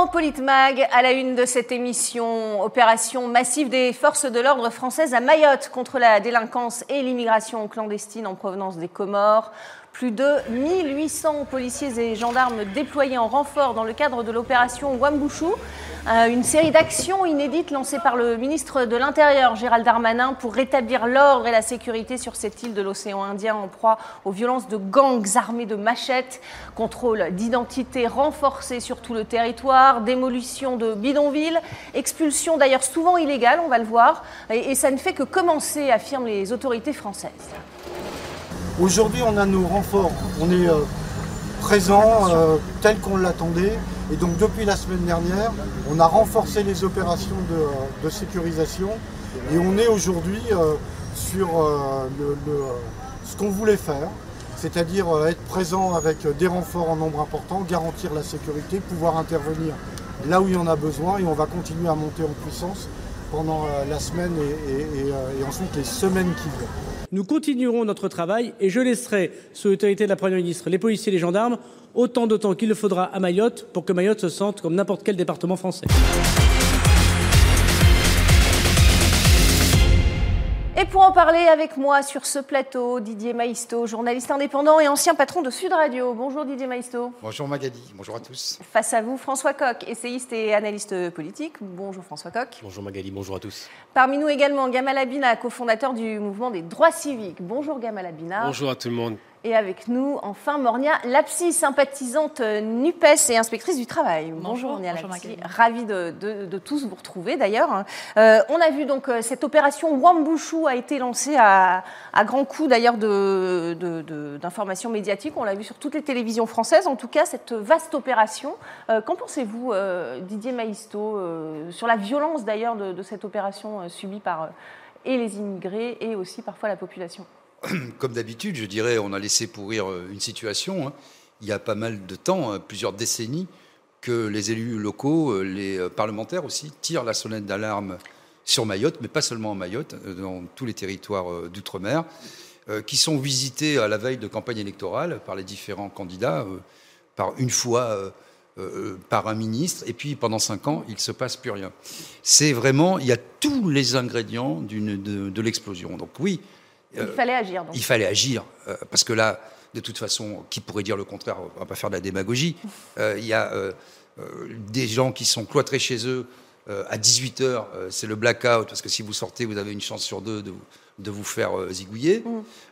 Dans Politmag, à la une de cette émission, opération massive des forces de l'ordre françaises à Mayotte contre la délinquance et l'immigration clandestine en provenance des Comores. Plus de 1800 policiers et gendarmes déployés en renfort dans le cadre de l'opération Wambouchou. Euh, une série d'actions inédites lancées par le ministre de l'Intérieur, Gérald Darmanin, pour rétablir l'ordre et la sécurité sur cette île de l'océan Indien en proie aux violences de gangs armés de machettes, contrôle d'identité renforcé sur tout le territoire, démolition de bidonvilles, expulsion d'ailleurs souvent illégale, on va le voir, et, et ça ne fait que commencer, affirment les autorités françaises. Aujourd'hui, on a nos renforts. On est euh, présent euh, tel qu'on l'attendait. Et donc, depuis la semaine dernière, on a renforcé les opérations de, euh, sécurisation. Et on est aujourd'hui sur ce qu'on voulait faire, c'est-à-dire être présent avec des renforts en nombre important, garantir la sécurité, pouvoir intervenir là où il y en a besoin. Et on va continuer à monter en puissance pendant euh, la semaine euh, et ensuite les semaines qui viennent. Nous continuerons notre travail et je laisserai sous l'autorité de la Première ministre les policiers et les gendarmes autant de temps qu'il le faudra à Mayotte pour que Mayotte se sente comme n'importe quel département français. Pour en parler avec moi sur ce plateau, Didier Maisto, journaliste indépendant et ancien patron de Sud Radio. Bonjour Didier Maisto. Bonjour Magali, bonjour à tous. Face à vous, François Coq, essayiste et analyste politique. Bonjour François Coq. Bonjour Magali, bonjour à tous. Parmi nous également Gamal Abina, cofondateur du mouvement des droits civiques. Bonjour Gamal Abina. Bonjour à tout le monde. Et avec nous, enfin, Mornia Lapsi, sympathisante euh, NUPES et inspectrice du travail. Bonjour, Mornia Lapsi. Ravie de, de- de tous vous retrouver d'ailleurs. Euh, on a vu donc euh, cette opération Wambouchou a été lancée à, à grands coups d'ailleurs de- d'informations médiatiques. On l'a vu sur toutes les télévisions françaises. En tout cas, cette vaste opération. Euh, Qu'en pensez-vous, euh, Didier Maisto, sur la violence d'ailleurs de, cette opération subie par et les immigrés et aussi parfois la population? Comme d'habitude, je dirais, on a laissé pourrir euh, une situation. hein. Il y a pas mal de temps, euh, plusieurs décennies, que les élus locaux, euh, les euh, parlementaires aussi, tirent la sonnette d'alarme sur Mayotte, mais pas seulement à Mayotte, dans tous les territoires d'outre-mer, qui sont visités à la veille de campagne électorale par les différents candidats, par une fois par un ministre, et puis pendant cinq ans, il ne se passe plus rien. C'est vraiment, il y a tous les ingrédients de, de l'explosion. Donc oui, Il euh, fallait agir. Donc. il fallait agir, parce que là, de toute façon, qui pourrait dire le contraire? On va pas faire de la démagogie. Euh, Il y a euh, des gens qui sont cloîtrés chez eux à 18 heures, euh, c'est le blackout, parce que si vous sortez, vous avez une chance sur deux de, vous- de vous faire zigouiller.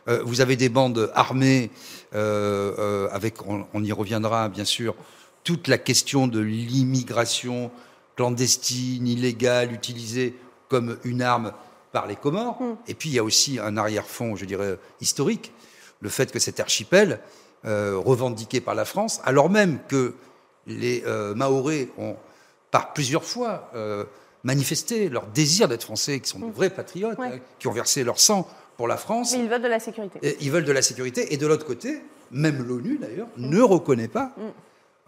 Euh, vous avez des bandes armées, avec, on, on y reviendra bien sûr, toute la question de l'immigration clandestine, illégale, utilisée comme une arme par les Comores. Et puis il y a aussi un arrière-fond, je dirais, historique, le fait que cet archipel, euh, revendiqué par la France, alors même que les euh, Mahorais ont par plusieurs fois euh, manifesté leur désir d'être français, qui sont de vrais patriotes, Ouais. hein, qui ont versé leur sang pour la France, Mais ils veulent de la sécurité. et ils veulent de la sécurité. Et de l'autre côté, même l'ONU d'ailleurs, ne reconnaît pas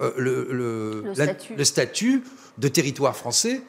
euh, le, le- Le la- statut. le statut de territoire français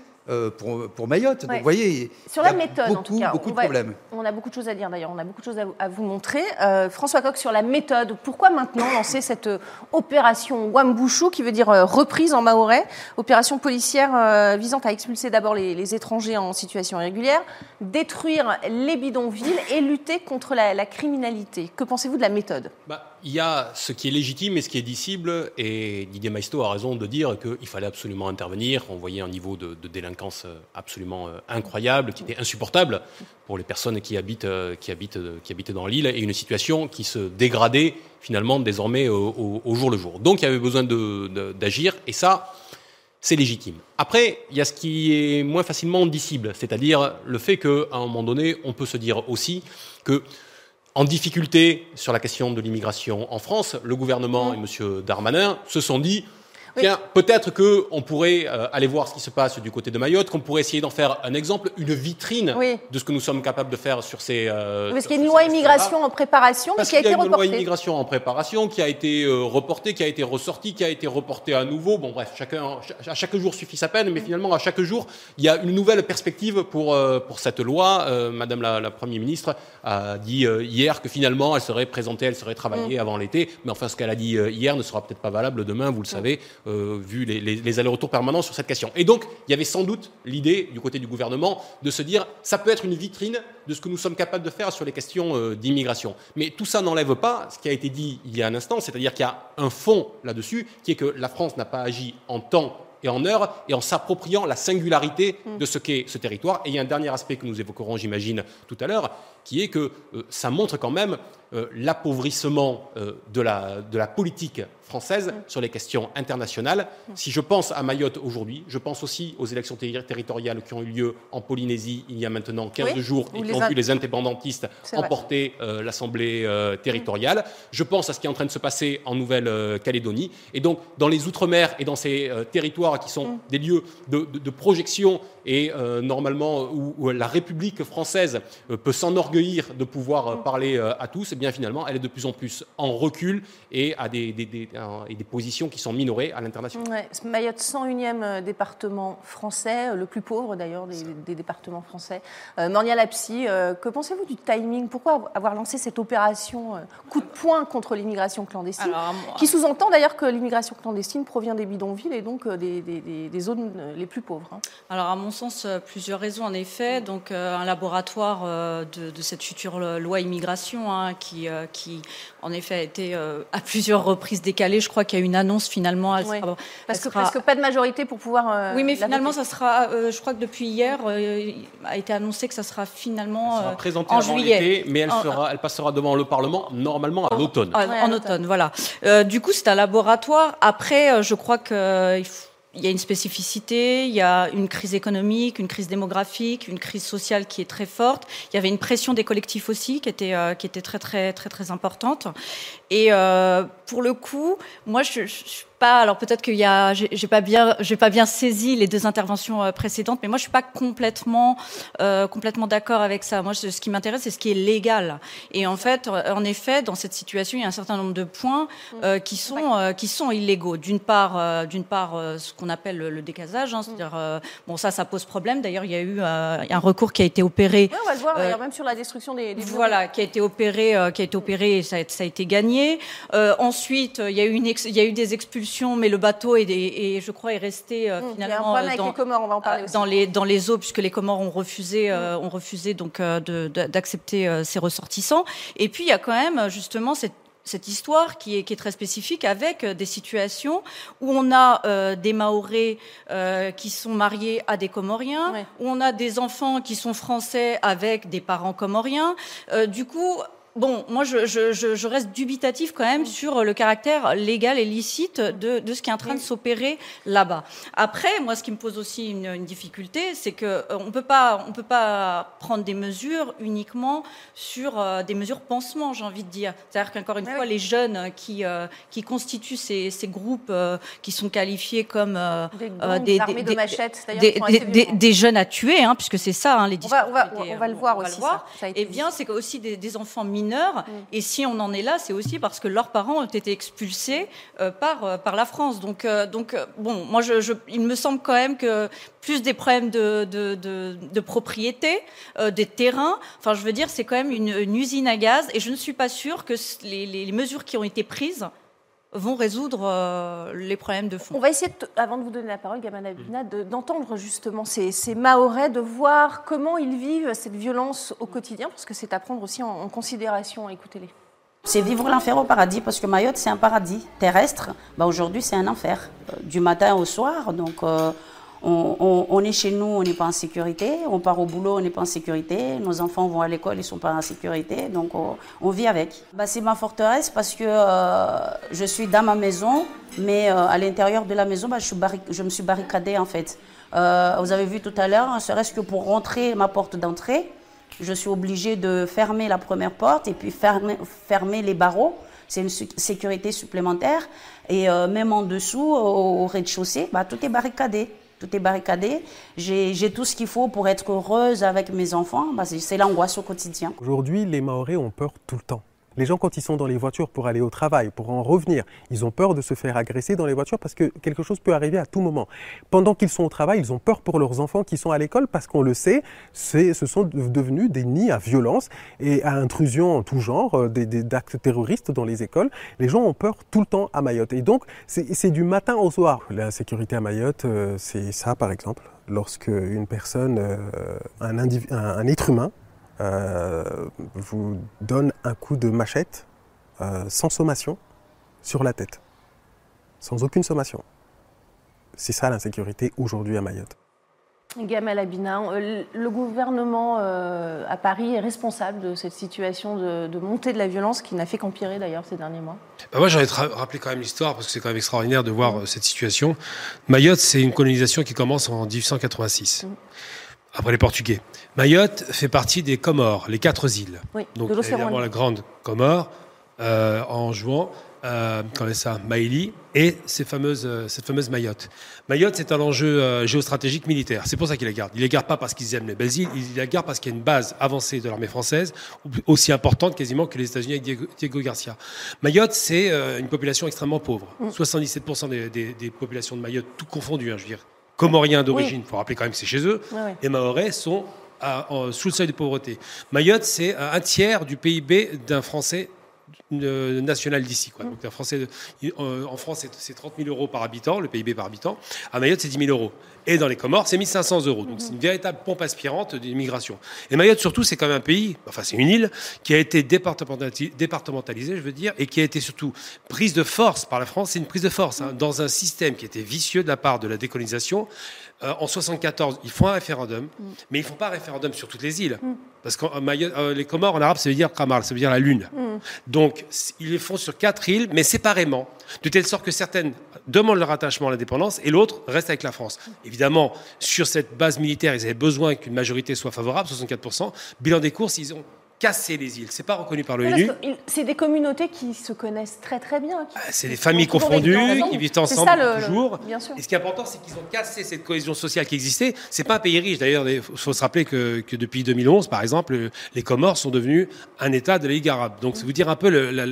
pour, pour Mayotte. Donc vous voyez, Sur il y la a méthode, beaucoup, en tout cas. beaucoup on de va- problèmes. On a beaucoup de choses à dire d'ailleurs, on a beaucoup de choses à vous, à vous montrer. Euh, François Coq, sur la méthode, pourquoi maintenant lancer cette euh, opération Wambouchou, qui veut dire euh, reprise en maorais, opération policière euh, visant à expulser d'abord les, les étrangers en situation irrégulière, détruire les bidonvilles et lutter contre la, la criminalité Que pensez-vous de la méthode? Bah, il y a ce qui est légitime et ce qui est disciple, et Didier Maisto a raison de dire qu'il fallait absolument intervenir. On voyait un niveau de, délinquance absolument euh, incroyable, qui était insupportable pour les personnes qui habitent, euh, qui habitent, euh, qui dans l'île, et une situation qui se dégradait finalement désormais au, au- jour le jour. Donc il y avait besoin d'agir, et ça, c'est légitime. Après, il y a ce qui est moins facilement dissible, c'est-à-dire le fait qu'à un moment donné, on peut se dire aussi que en difficulté sur la question de l'immigration en France, le gouvernement et M. Darmanin se sont dit Oui. tiens, peut-être qu'on pourrait euh, aller voir ce qui se passe du côté de Mayotte, qu'on pourrait essayer d'en faire un exemple, une vitrine Oui. de ce que nous sommes capables de faire sur ces. euh, Parce qu'il y a une loi immigration en préparation, mais qui a qu'il y été a une loi reportée. immigration en préparation qui a été euh, reportée, qui a été ressortie, qui a été reportée à nouveau. Bon, bref, chacun, à chaque jour suffit sa peine, mais finalement, à chaque jour, il y a une nouvelle perspective pour, euh, pour cette loi. Madame la, la Première ministre a dit hier que finalement, elle serait présentée, elle serait travaillée avant l'été. Mais enfin, ce qu'elle a dit hier ne sera peut-être pas valable demain, vous le savez. Vu les, les allers-retours permanents sur cette question. Et donc, il y avait sans doute l'idée du côté du gouvernement de se dire ça peut être une vitrine de ce que nous sommes capables de faire sur les questions d'immigration. Mais tout ça n'enlève pas ce qui a été dit il y a un instant, c'est-à-dire qu'il y a un fond là-dessus qui est que la France n'a pas agi en temps et en heure et en s'appropriant la singularité mm. de ce qu'est ce territoire. Et il y a un dernier aspect que nous évoquerons, j'imagine, tout à l'heure, qui est que euh, ça montre quand même euh, l'appauvrissement euh, de, la, de la politique française mm. sur les questions internationales. Mm. Si je pense à Mayotte aujourd'hui, je pense aussi aux élections territoriales qui ont eu lieu en Polynésie il y a maintenant 15 jours et qui ont vu les indépendantistes emporter l'Assemblée territoriale. Je pense à ce qui est en train de se passer en Nouvelle-Calédonie. Et donc, dans les Outre-mer et dans ces territoires qui sont des lieux de, de projection et normalement où, la République française peut s'enorgueillir de pouvoir euh, parler à tous, et eh bien finalement elle est de plus en plus en recul et à des, des, des, des positions qui sont minorées à l'international. Ouais, Mayotte, 101e département français, le plus pauvre d'ailleurs des, départements français. Euh, Mornia Lapsi, que pensez-vous du timing? Pourquoi avoir lancé cette opération coup de poing contre l'immigration clandestine? Qui sous-entend d'ailleurs que l'immigration clandestine provient des bidonvilles et donc des, zones les plus pauvres. Hein. Alors à mon sens, euh, plusieurs raisons en effet. Donc, euh, un laboratoire euh, de, cette future loi immigration hein, qui, qui, en effet, a été à plusieurs reprises décalée. Je crois qu'il y a une annonce finalement. parce, que, pas de majorité pour pouvoir. oui, mais finalement, ça sera. je crois que depuis hier, a été annoncé que ça sera finalement en juillet. mais elle, sera, elle passera devant le Parlement normalement à l'automne. En, automne, voilà. du coup, c'est un laboratoire. Après, je crois qu'il faut il y a une spécificité, il y a une crise économique, une crise démographique, une crise sociale qui est très forte. Il y avait une pression des collectifs aussi qui était euh, qui était très très très très importante. Et euh, pour le coup, moi je, je, alors peut-être qu'il y a, j'ai pas bien, j'ai pas bien saisi les deux interventions euh, précédentes, mais moi je suis pas complètement, euh, complètement d'accord avec ça. Moi, ce qui m'intéresse, c'est ce qui est légal. Et en fait, euh, en effet, dans cette situation, il y a un certain nombre de points euh, qui sont, euh, qui sont illégaux. D'une part, d'une part, ce qu'on appelle le, décasage, hein, c'est-à-dire, bon, ça, ça pose problème. D'ailleurs, il y a eu un recours qui a été opéré. On va le voir d'ailleurs, même sur la destruction des. des voilà, qui a été opéré, qui a été opéré, et ça, a, ça a été gagné. ensuite, il y a eu une, il y a eu des expulsions mais le bateau est, je crois est resté euh, finalement euh, dans, les Comores, on va en parler dans les dans les eaux puisque les Comores ont refusé euh, ont refusé donc d'accepter ces ressortissants. Et puis il y a quand même justement cette cette histoire qui est, qui est, très spécifique avec des situations où on a des Maoris qui sont mariés à des Comoriens, où on a des enfants qui sont français avec des parents comoriens. du coup, Bon, moi, je, je, je, reste dubitatif quand même sur le caractère légal et licite de, de ce qui est en train de s'opérer là-bas. Après, moi, ce qui me pose aussi une, une difficulté, c'est que euh, on peut pas, on peut pas prendre des mesures uniquement sur euh, des mesures pansement, j'ai envie de dire. C'est-à-dire qu'encore une fois, les jeunes qui euh, qui constituent ces, ces groupes qui sont qualifiés comme des, des, de machettes, des, des, jeunes à tuer, hein, puisque c'est ça, hein, les on va, on va, on va, le voir aussi. Ça eh bien, c'est aussi des, enfants mineurs Mm. Et si on en est là, c'est aussi parce que leurs parents ont été expulsés euh, par, euh, par la France. Donc, euh, donc bon, moi, je, il me semble quand même que plus des problèmes de, de, de, propriété, des terrains, enfin, je veux dire, c'est quand même une, usine à gaz. Et je ne suis pas sûre que les, les mesures qui ont été prises vont résoudre les problèmes de fond. On va essayer, avant de vous donner la parole, Gamana Abina, d'entendre justement ces, ces Mahorais, de voir comment ils vivent cette violence au quotidien, parce que c'est à prendre aussi en, considération. Écoutez-les. C'est vivre l'enfer au paradis, parce que Mayotte, c'est un paradis terrestre. Bah, Aujourd'hui, c'est un enfer, du matin au soir. Donc, on, est chez nous, on n'est pas en sécurité. On part au boulot, on n'est pas en sécurité. Nos enfants vont à l'école, ils ne sont pas en sécurité. Donc, on, vit avec. Bah, c'est ma forteresse parce que euh, je suis dans ma maison, mais euh, à l'intérieur de la maison, bah, je, me suis barricadée en fait. Euh, vous avez vu tout à l'heure, serait-ce que pour rentrer ma porte d'entrée, je suis obligée de fermer la première porte et puis fermer, fermer les barreaux. C'est une sécurité supplémentaire. Et même en dessous, au, rez-de-chaussée, bah, tout est barricadé tout est barricadé. J'ai tout ce qu'il faut pour être heureuse avec mes enfants. Bah, c'est l'angoisse au quotidien. Aujourd'hui, les Maoris ont peur tout le temps. Les gens, quand ils sont dans les voitures pour aller au travail, pour en revenir, ils ont peur de se faire agresser dans les voitures parce que quelque chose peut arriver à tout moment. Pendant qu'ils sont au travail, ils ont peur pour leurs enfants qui sont à l'école parce qu'on le sait, ce sont devenus des nids à violence et à intrusion en tout genre, euh, des, des actes terroristes dans les écoles. Les gens ont peur tout le temps à Mayotte. Et donc, c'est du matin au soir. La sécurité à Mayotte, euh, c'est ça, par exemple. Lorsque une personne, euh, un, un être humain, vous donne un coup de machette euh, sans sommation sur la tête, sans aucune sommation. C'est ça l'insécurité aujourd'hui à Mayotte. Gamal Abina, euh, le gouvernement à Paris est responsable de cette situation de, montée de la violence qui n'a fait qu'empirer d'ailleurs ces derniers mois bah Moi j'aurais rappelé quand même l'histoire parce que c'est quand même extraordinaire de voir cette situation. Mayotte c'est une colonisation qui commence en 1886 après les Portugais. Mayotte fait partie des Comores, les quatre îles. Oui, Donc, évidemment, la grande Comore, euh, en jouant, euh, est ça, Maïli, et ces fameuses, euh, cette fameuse Mayotte. Mayotte, c'est un enjeu euh, géostratégique militaire. C'est pour ça qu'ils la gardent. Ils ne les gardent pas parce qu'ils aiment les belles îles, ils la gardent parce qu'il y a une base avancée de l'armée française, aussi importante quasiment que les États-Unis avec Diego, Garcia. Mayotte, c'est une population extrêmement pauvre. 77% mm. des, des, populations de Mayotte, tout confondu, hein, je veux dire, comoriens d'origine, il faut rappeler quand même que c'est chez eux, et maorais sont sous le seuil de pauvreté. Mayotte, c'est un tiers du PIB d'un Français national d'ici. Donc, un Français, en France, c'est 30 000 euros par habitant, le PIB par habitant. À Mayotte, c'est 10 000 euros. Et dans les Comores, c'est 1500 euros. Donc, c'est une véritable pompe aspirante d'immigration. Et Mayotte, surtout, c'est quand même un pays, enfin, c'est une île qui a été départementalisée, je veux dire, et qui a été surtout prise de force par la France. C'est une prise de force hein, dans un système qui était vicieux de la part de la décolonisation. Euh, en 74, ils font un référendum, mm. mais ils font pas un référendum sur toutes les îles. Parce que euh, les Comores en arabe, ça veut dire Kamal, ça veut dire la lune. Mm. Donc, ils les font sur quatre îles, mais séparément, de telle sorte que certaines demandent leur attachement à l'indépendance et l'autre reste avec la France. Évidemment, sur cette base militaire, ils avaient besoin qu'une majorité soit favorable, 64%. Bilan des courses, ils ont casser les îles. C'est pas reconnu par l'ONU. C'est des communautés qui se connaissent très très bien. Ah, c'est des familles confondues, qui vivent ensemble toujours. Et ce qui est important, c'est qu'ils ont cassé cette cohésion sociale qui existait. C'est pas un pays riche. D'ailleurs, il faut se rappeler que, que, depuis 2011, par exemple, les Comores sont devenus un État de la Ligue arabe. Donc, c'est vous dire un peu la,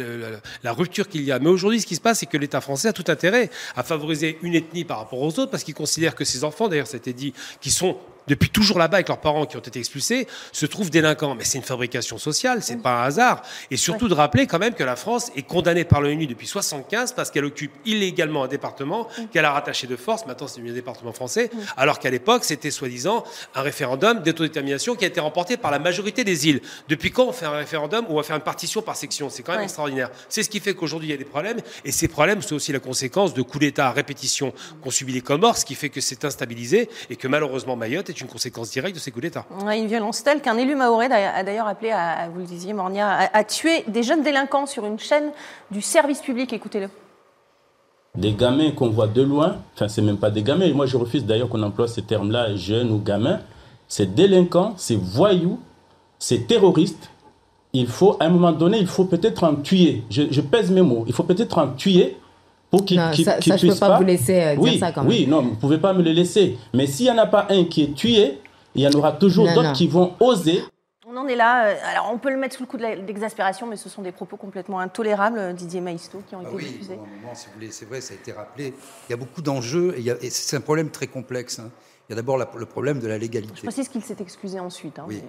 la, rupture qu'il y a. Mais aujourd'hui, ce qui se passe, c'est que l'État français a tout intérêt à favoriser une ethnie par rapport aux autres, parce qu'il considère que ses enfants, d'ailleurs, été dit, qui sont depuis toujours là-bas avec leurs parents qui ont été expulsés, se trouvent délinquants. Mais c'est une fabrication sociale, c'est pas un hasard. Et surtout de rappeler quand même que la France est condamnée par l'ONU depuis 75 parce qu'elle occupe illégalement un département qu'elle a rattaché de force. Maintenant, c'est devenu un département français. Alors qu'à l'époque, c'était soi-disant un référendum d'autodétermination qui a été remporté par la majorité des îles. Depuis quand on fait un référendum où on va faire une partition par section? C'est quand même extraordinaire. C'est ce qui fait qu'aujourd'hui, il y a des problèmes. Et ces problèmes, c'est aussi la conséquence de coups d'État à répétition qu'ont subi les Comores, ce qui fait que c'est instabilisé et que malheureusement Mayotte est une conséquence directe de ces coups d'État. une violence telle qu'un élu maoré a d'ailleurs appelé, à, vous le disiez Mornia, à, tuer des jeunes délinquants sur une chaîne du service public. Écoutez-le. Des gamins qu'on voit de loin, enfin c'est même pas des gamins, moi je refuse d'ailleurs qu'on emploie ces termes-là, jeunes ou gamins, c'est délinquants, c'est voyous, c'est terroristes. Il faut, à un moment donné, il faut peut-être en tuer. Je, je pèse mes mots. Il faut peut-être en tuer pour qu'il qu ça, ça, je peux pas, vous laisser euh, dire ça quand même. Oui, non, vous pouvez pas me le laisser. Mais s'il n'y en a pas un qui est tué, il y en aura toujours d'autres qui vont oser. On en est là. Euh, alors, on peut le mettre sous le coup de l'exaspération, mais ce sont des propos complètement intolérables, euh, Didier Maisto, qui ont été oui, diffusés. Oui, c'est vrai, ça a été rappelé. Il y a beaucoup d'enjeux et, et c'est un problème très complexe. Hein. Il y a d'abord le problème de la légalité. Je précise qu'il s'est excusé ensuite. Hein, oui.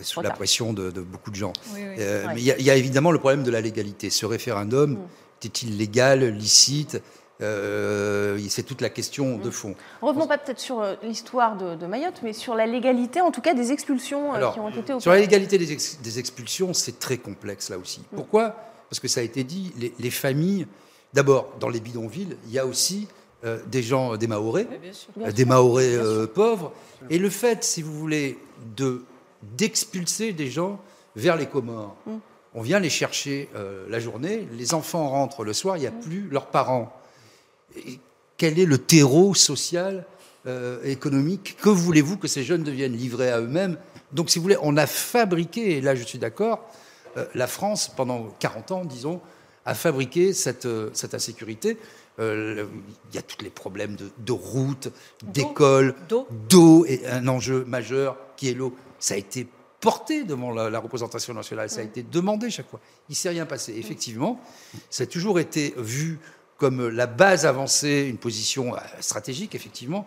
Sous la pression de, beaucoup de gens. Mais il y, a, évidemment le problème de la légalité. Ce référendum, mm. Était-il légal, licite euh, c'est toute la question de fond. Revenons pas peut-être sur euh, l'histoire de, Mayotte, mais sur la légalité, en tout cas, des expulsions euh, qui ont été opérées. Sur la légalité des, expulsions, c'est très complexe là aussi. Mm. Pourquoi? Parce que ça a été dit, les, familles, d'abord, dans les bidonvilles, il y a aussi des gens, des Maorais, des Maorais pauvres, et le fait, si vous voulez, de d'expulser des gens vers les Comores. Mm. On vient les chercher la journée, les enfants rentrent le soir, il n'y a plus leurs parents. Quel est le terreau social, euh, économique Que voulez-vous que ces jeunes deviennent livrés à eux-mêmes? Donc, si vous voulez, on a fabriqué, et là je suis d'accord, euh, la France, pendant 40 ans, disons, a fabriqué cette, euh, cette insécurité. Il y a tous les problèmes de, de routes, d'écoles, d'eau, et un enjeu majeur qui est l'eau. Ça a été porté devant la, représentation nationale. Ça a été demandé chaque fois. Il ne s'est rien passé. Effectivement, ça a toujours été vu comme la base avancée, une position euh, stratégique, effectivement,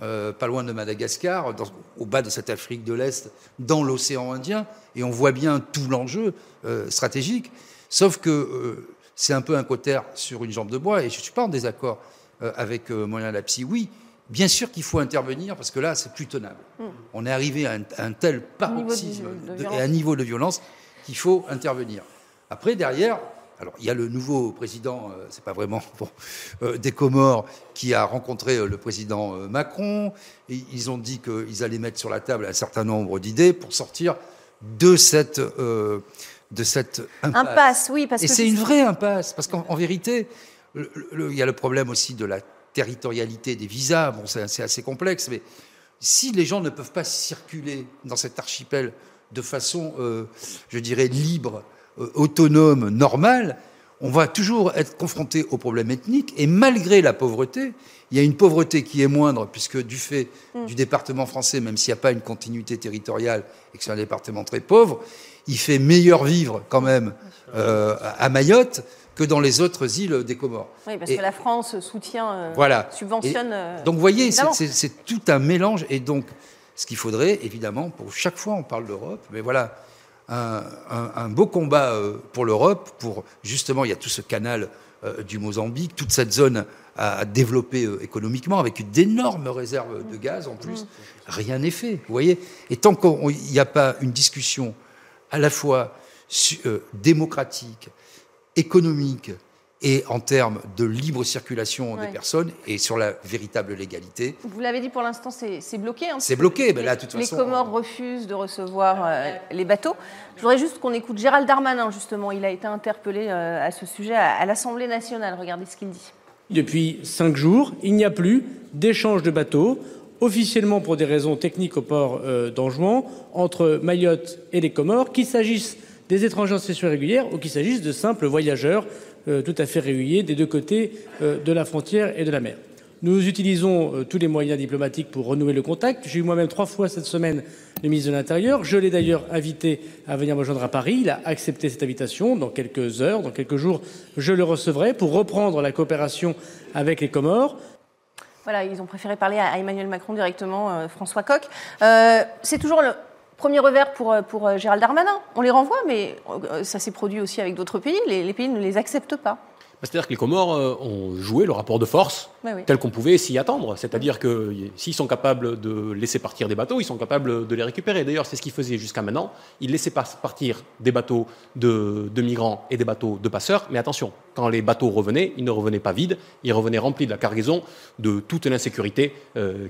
euh, pas loin de Madagascar, au bas de cette Afrique de l'Est, dans l'océan Indien, et on voit bien tout l'enjeu euh, stratégique. Sauf que c'est un peu un cotère sur une jambe de bois, et je ne suis pas en désaccord avec Moyen Lapsi. Oui, bien sûr qu'il faut intervenir, parce que là, c'est plus tenable. Hmm. On est arrivé à un, tel paroxysme et un niveau de violence qu'il faut intervenir. Après, derrière, alors, il y a le nouveau président, euh, c'est pas vraiment euh, des Comores, qui a rencontré euh, le président Macron. Et ils ont dit qu'ils allaient mettre sur la table un certain nombre d'idées pour sortir de cette, de cette impasse. oui, parce et c'est une vraie impasse, parce qu'en vérité, il y a le problème aussi de la territorialité des visas. Bon, c'est assez complexe, mais si les gens ne peuvent pas circuler dans cet archipel de façon, je dirais, libre, euh, autonome, normal, on va toujours être confronté aux problèmes ethniques. Et malgré la pauvreté, il y a une pauvreté qui est moindre, puisque du fait mm. du département français, même s'il n'y a pas une continuité territoriale et que c'est un département très pauvre, il fait meilleur vivre quand même euh, à Mayotte que dans les autres îles des Comores. Oui, parce que la France soutient, euh, voilà. subventionne. donc vous voyez, c'est tout un mélange. Et donc, ce qu'il faudrait, évidemment, pour chaque fois on parle d'Europe, mais voilà, un, beau combat euh, pour l'Europe, pour justement, il y a tout ce canal euh, du Mozambique, toute cette zone à développer euh, économiquement, avec d'énormes réserves de gaz en plus. Rien n'est fait, vous voyez. Et tant qu'il n'y a pas une discussion à la fois démocratique, économique, et en termes de libre circulation des personnes et sur la véritable légalité. Vous l'avez dit pour l'instant, c'est bloqué. Hein, c'est bloqué, mais là, de toute façon. Les Comores refusent de recevoir euh, les bateaux. Je voudrais juste qu'on écoute Gérald Darmanin, justement. Il a été interpellé euh, à ce sujet à, l'Assemblée nationale. Regardez ce qu'il dit. Depuis cinq jours, il n'y a plus d'échange de bateaux officiellement pour des raisons techniques au port euh, d'Anjouan entre Mayotte et les Comores, qu'il s'agisse des étrangers en session régulière ou qu'il s'agisse de simples voyageurs euh, tout à fait réguliers des deux côtés euh, de la frontière et de la mer. Nous utilisons euh, tous les moyens diplomatiques pour renouer le contact. J'ai eu moi-même trois fois cette semaine le ministre de l'Intérieur. Je l'ai d'ailleurs invité à venir me joindre à Paris. Il a accepté cette invitation. Dans quelques heures, dans quelques jours, je le recevrai pour reprendre la coopération avec les Comores. Voilà, ils ont préféré parler à Emmanuel Macron directement, François Coq. c'est toujours le, Premier revers pour, euh, pour euh, Gérald Darmanin. On les renvoie, mais euh, ça s'est produit aussi avec d'autres pays. Les, pays ne les acceptent pas. Bah, c'est-à-dire que les Comores ont joué le rapport de force tel qu'on pouvait s'y attendre. C'est-à-dire que s'ils sont capables de laisser partir des bateaux, ils sont capables de les récupérer. D'ailleurs, c'est ce qu'ils faisaient jusqu'à maintenant. Ils laissaient partir des bateaux de, migrants et des bateaux de passeurs. Mais attention, quand les bateaux revenaient, ils ne revenaient pas vides. Ils revenaient remplis de la cargaison de toute l'insécurité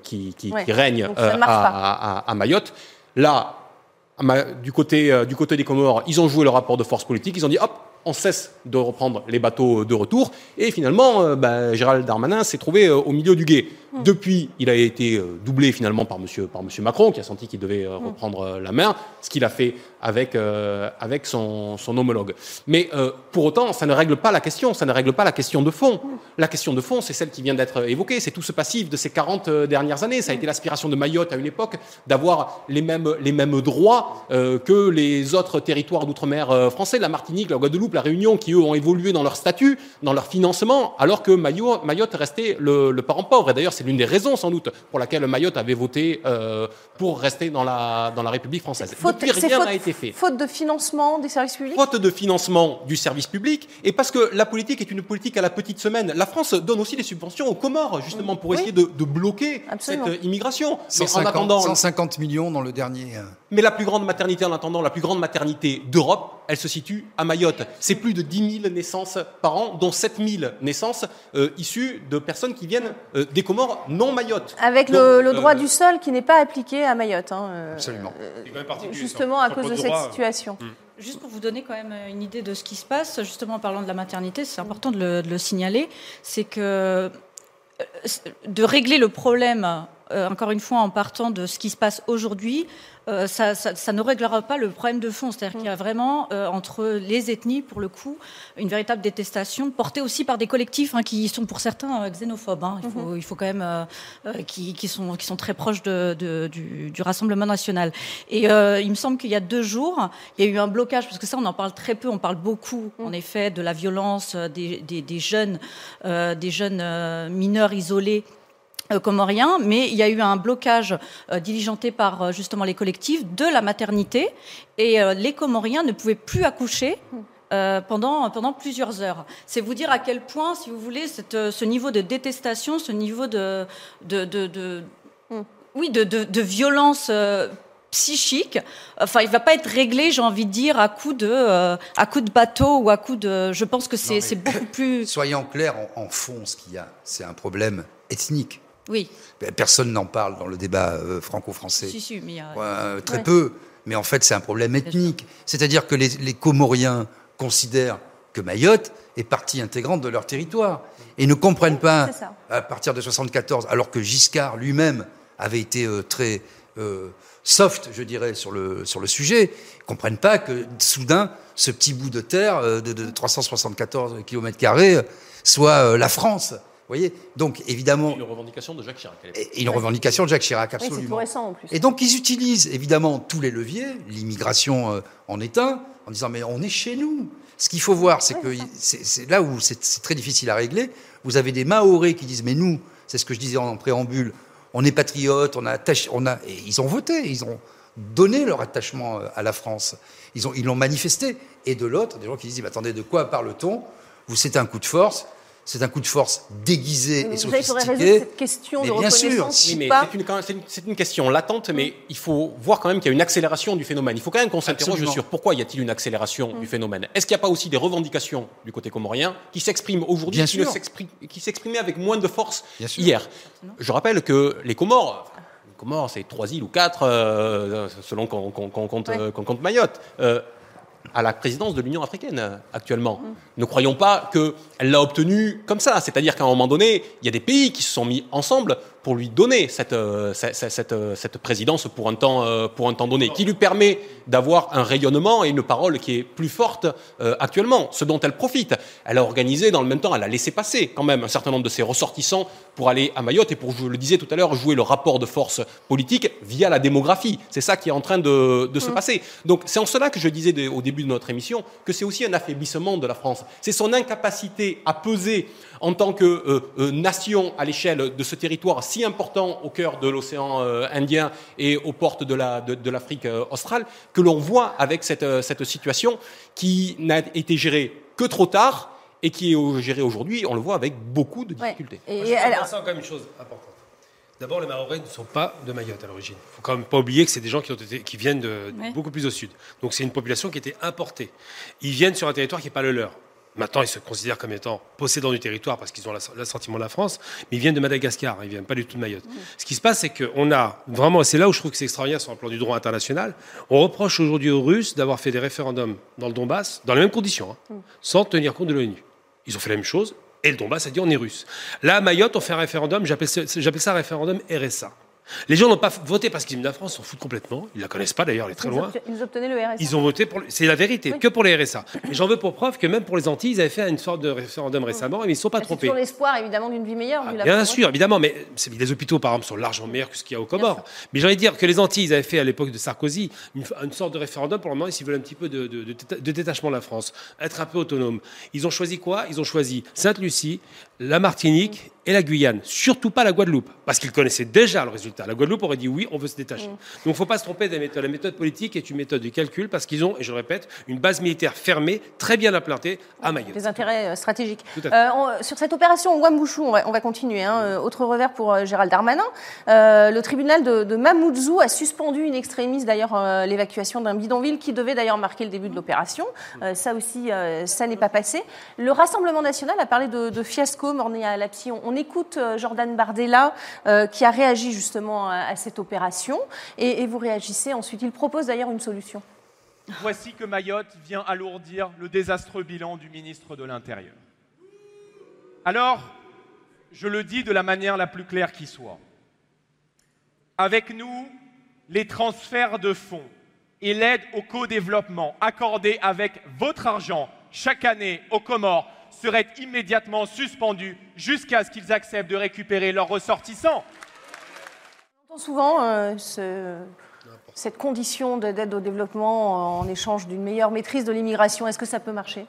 qui, règne à Mayotte. Là, du côté, euh, du côté des Comores, ils ont joué le rapport de force politique. Ils ont dit hop, on cesse de reprendre les bateaux de retour. Et finalement, euh, bah, Gérald Darmanin s'est trouvé euh, au milieu du guet. Hmm. Depuis, il a été doublé finalement par monsieur, par monsieur Macron, qui a senti qu'il devait hmm. reprendre la main, ce qu'il a fait avec, avec son, homologue. Mais pour autant, ça ne règle pas la question, ça ne règle pas la question de fond. Hmm. La question de fond, c'est celle qui vient d'être évoquée, c'est tout ce passif de ces 40 dernières années. Ça a été l'aspiration de Mayotte à une époque d'avoir les mêmes, les mêmes droits que les autres territoires d'outre-mer français, la Martinique, la Guadeloupe, la Réunion, qui eux ont évolué dans leur statut, dans leur financement, alors que Mayotte, restait le, parent pauvre. Et d'ailleurs, c'est l'une des raisons sans doute pour laquelle Mayotte avait voté euh, pour rester dans la, dans la République française. Faute, Depuis, rien n'a été fait. Faute de financement des services publics? Faute de financement du service public, et parce que la politique est une politique à la petite semaine. La France donne aussi des subventions aux Comores, justement, pour essayer de, bloquer cette immigration. 150, en attendant, 150 millions dans le dernier. Euh. Mais la plus grande maternité, en attendant, la plus grande maternité d'Europe, elle se situe à Mayotte. C'est plus de 10 000 naissances par an, dont 7 000 naissances euh, issues de personnes qui viennent euh, des Comores non Mayotte. Avec le, droit du sol qui n'est pas appliqué à Mayotte. Hein, Absolument. justement à cause de cette situation. Hmm. Juste pour vous donner quand même une idée de ce qui se passe, justement en parlant de la maternité, c'est important de le, de le signaler, c'est que de régler le problème encore une fois, en partant de ce qui se passe aujourd'hui, euh, ça, ne réglera pas le problème de fond. C'est-à-dire qu'il y a vraiment, euh, entre les ethnies, pour le coup, une véritable détestation, portée aussi par des collectifs hein, qui sont pour certains euh, xénophobes. Hein. Il, faut, mhm. il, faut, quand même. Qui, sont, qui sont très proches de, du, Rassemblement national. Et il me semble qu'il y a deux jours, il y a eu un blocage, parce que ça, on en parle très peu, on parle beaucoup, mhm. en effet, de la violence des, des jeunes, des jeunes mineurs isolés euh, comorien, mais il y a eu un blocage euh, diligenté par euh, justement les collectifs de la maternité et les Comoriens ne pouvaient plus accoucher. pendant, pendant plusieurs heures. C'est vous dire à quel point, si vous voulez, cette, ce niveau de détestation, ce niveau de, de, de, hmm. oui, de, de, violence psychique, enfin, il va pas être réglé, j'ai envie de dire, à coup de, à coup de bateau ou à coup de. Je pense que c'est beaucoup plus. Soyons clairs, en, en fond, ce qu'il y a, c'est un problème ethnique. Oui. Ben, personne n'en parle dans le débat euh, franco-français. Si, si, mais euh, très peu. Mais en fait, c'est un problème ethnique. C'est-à-dire que les, Comoriens considèrent que Mayotte est partie intégrante de leur territoire et ne comprennent pas, à partir de 74, alors que Giscard lui-même avait été euh, très soft, je dirais, sur le, sur le sujet, ne comprennent pas que soudain, ce petit bout de terre de, de 374 km soit la France voyez Donc, évidemment. Une revendication de Jacques Chirac. Et une revendication de Jacques Chirac, absolument. Oui, récent, en plus. Et donc, ils utilisent évidemment tous les leviers, l'immigration euh, en est un, en disant mais on est chez nous. Ce qu'il faut voir, c'est que c'est là où c'est très difficile à régler. Vous avez des Mahorais qui disent mais nous, c'est ce que je disais en préambule, on est patriotes, on a attaché, on a, et ils ont voté, ils ont donné leur attachement euh, à la France. Ils ont, ils l'ont manifesté. Et de l'autre, des gens qui disent mais attendez, de quoi parle-t-on? Vous, c'est un coup de force c'est un coup de force déguisé et sophistiqué. cette question de bien sûr. mais c'est une, question latente, mais il faut voir quand même qu'il y a une accélération du phénomène. Il faut quand même qu'on s'interroge sur pourquoi y a-t-il une accélération du mm. phénomène. Est-ce qu'il n'y a pas aussi des revendications du côté comorien qui s'expriment aujourd'hui, qui s'exprimaient avec moins de force hier Je rappelle que les Comores, les Comores, c'est trois îles ou quatre, euh, selon qu'on compte, compte, Mayotte. Euh, à la présidence de l'Union africaine euh, actuellement. Ne croyons pas qu'elle l'a obtenu comme ça. C'est-à-dire qu'à un moment donné, il y a des pays qui se sont mis ensemble pour lui donner cette, euh, cette, euh, cette, présidence pour un, temps, euh, pour un temps donné, qui lui permet d'avoir un rayonnement et une parole qui est plus forte actuellement, ce dont elle profite. Elle a organisé, dans le même temps, elle a laissé passer quand même un certain nombre de ses ressortissants pour aller à Mayotte et pour, je le disais tout à l'heure, jouer le rapport de force politique via la démographie. C'est ça qui est en train de, de se mmh. passer. Donc c'est en cela que je disais au début de notre émission que c'est aussi un affaiblissement de la France. C'est son incapacité à peser en tant que euh, euh, nation à l'échelle de ce territoire si important au cœur de l'océan euh, Indien et aux portes de l'Afrique australe, que l'on voit avec cette, cette situation qui n'a été gérée que trop tard et qui est gérée aujourd'hui, on le voit avec beaucoup de difficultés. Et, je alors... quand même une chose importante. D'abord, les Mahorais ne sont pas de Mayotte à l'origine. Il ne faut quand même pas oublier que c'est des gens qui, ont été, qui viennent de, beaucoup plus au sud. Donc c'est une population qui était importée. Ils viennent sur un territoire qui n'est pas le leur. Maintenant, ils se considèrent comme étant possédants du territoire parce qu'ils ont l'assentiment de la France, mais ils viennent de Madagascar, ils ne viennent pas du tout de Mayotte. Ce qui se passe, c'est qu'on a vraiment, c'est là où je trouve que c'est extraordinaire sur le plan du droit international, on reproche aujourd'hui aux Russes d'avoir fait des référendums dans le Donbass, dans les mêmes conditions, hein, sans tenir compte de l'ONU. Ils ont fait la même chose, et le Donbass a dit on est russe. Là, à Mayotte, on fait un référendum, j'appelle ça un référendum RSA. Les gens n'ont pas voté parce qu'ils viennent de la France, s'en foutent complètement. Ils la connaissent pas d'ailleurs, elle est très loin. Ils obtenaient le RSA. Ils ont voté pour. C'est la vérité, que pour les RSA. Mais j'en veux pour preuve que même pour les Antilles, ils avaient fait une sorte de référendum récemment, et ils ne sont pas trompés. C'est toujours l'espoir évidemment d'une vie meilleure. Ah, bien sûr, évidemment, mais les hôpitaux par exemple sont largement meilleurs que ce qu'il y a aux Comores. Mais j'ai envie de dire que les Antilles, ils avaient fait à l'époque de Sarkozy une, sorte de référendum pour le moment s'ils veulent un petit peu de, de détachement de la France, être un peu autonome. Ils ont choisi quoi? Ils ont choisi Sainte-Lucie, la Martinique et la Guyane, surtout pas la Guadeloupe, parce qu'ils connaissaient déjà le résultat. La Guadeloupe aurait dit oui, on veut se détacher. Mm. Donc il ne faut pas se tromper des méthodes. La méthode politique est une méthode de calcul, parce qu'ils ont, et je le répète, une base militaire fermée, très bien implantée à Mayotte. Des intérêts euh, stratégiques. Euh, sur cette opération Wambouchou, on va, continuer. Hein. Euh, autre revers pour Gérald Darmanin. le tribunal de, Mamoudzou a suspendu une extrémiste, d'ailleurs, l'évacuation d'un bidonville qui devait d'ailleurs marquer le début de l'opération. ça aussi, ça n'est pas passé. Le Rassemblement national a parlé de, fiasco morné à la On, on écoute Jordan Bardella euh, qui a réagi justement à, cette opération et, vous réagissez ensuite. Il propose d'ailleurs une solution. Voici que Mayotte vient alourdir le désastreux bilan du ministre de l'Intérieur. Alors, je le dis de la manière la plus claire qui soit. Avec nous, les transferts de fonds et l'aide au co-développement accordée avec votre argent chaque année aux Comores seraient immédiatement suspendus jusqu'à ce qu'ils acceptent de récupérer leurs ressortissants. On entend souvent euh, cette condition d'aide au développement en échange d'une meilleure maîtrise de l'immigration. Est-ce que ça peut marcher?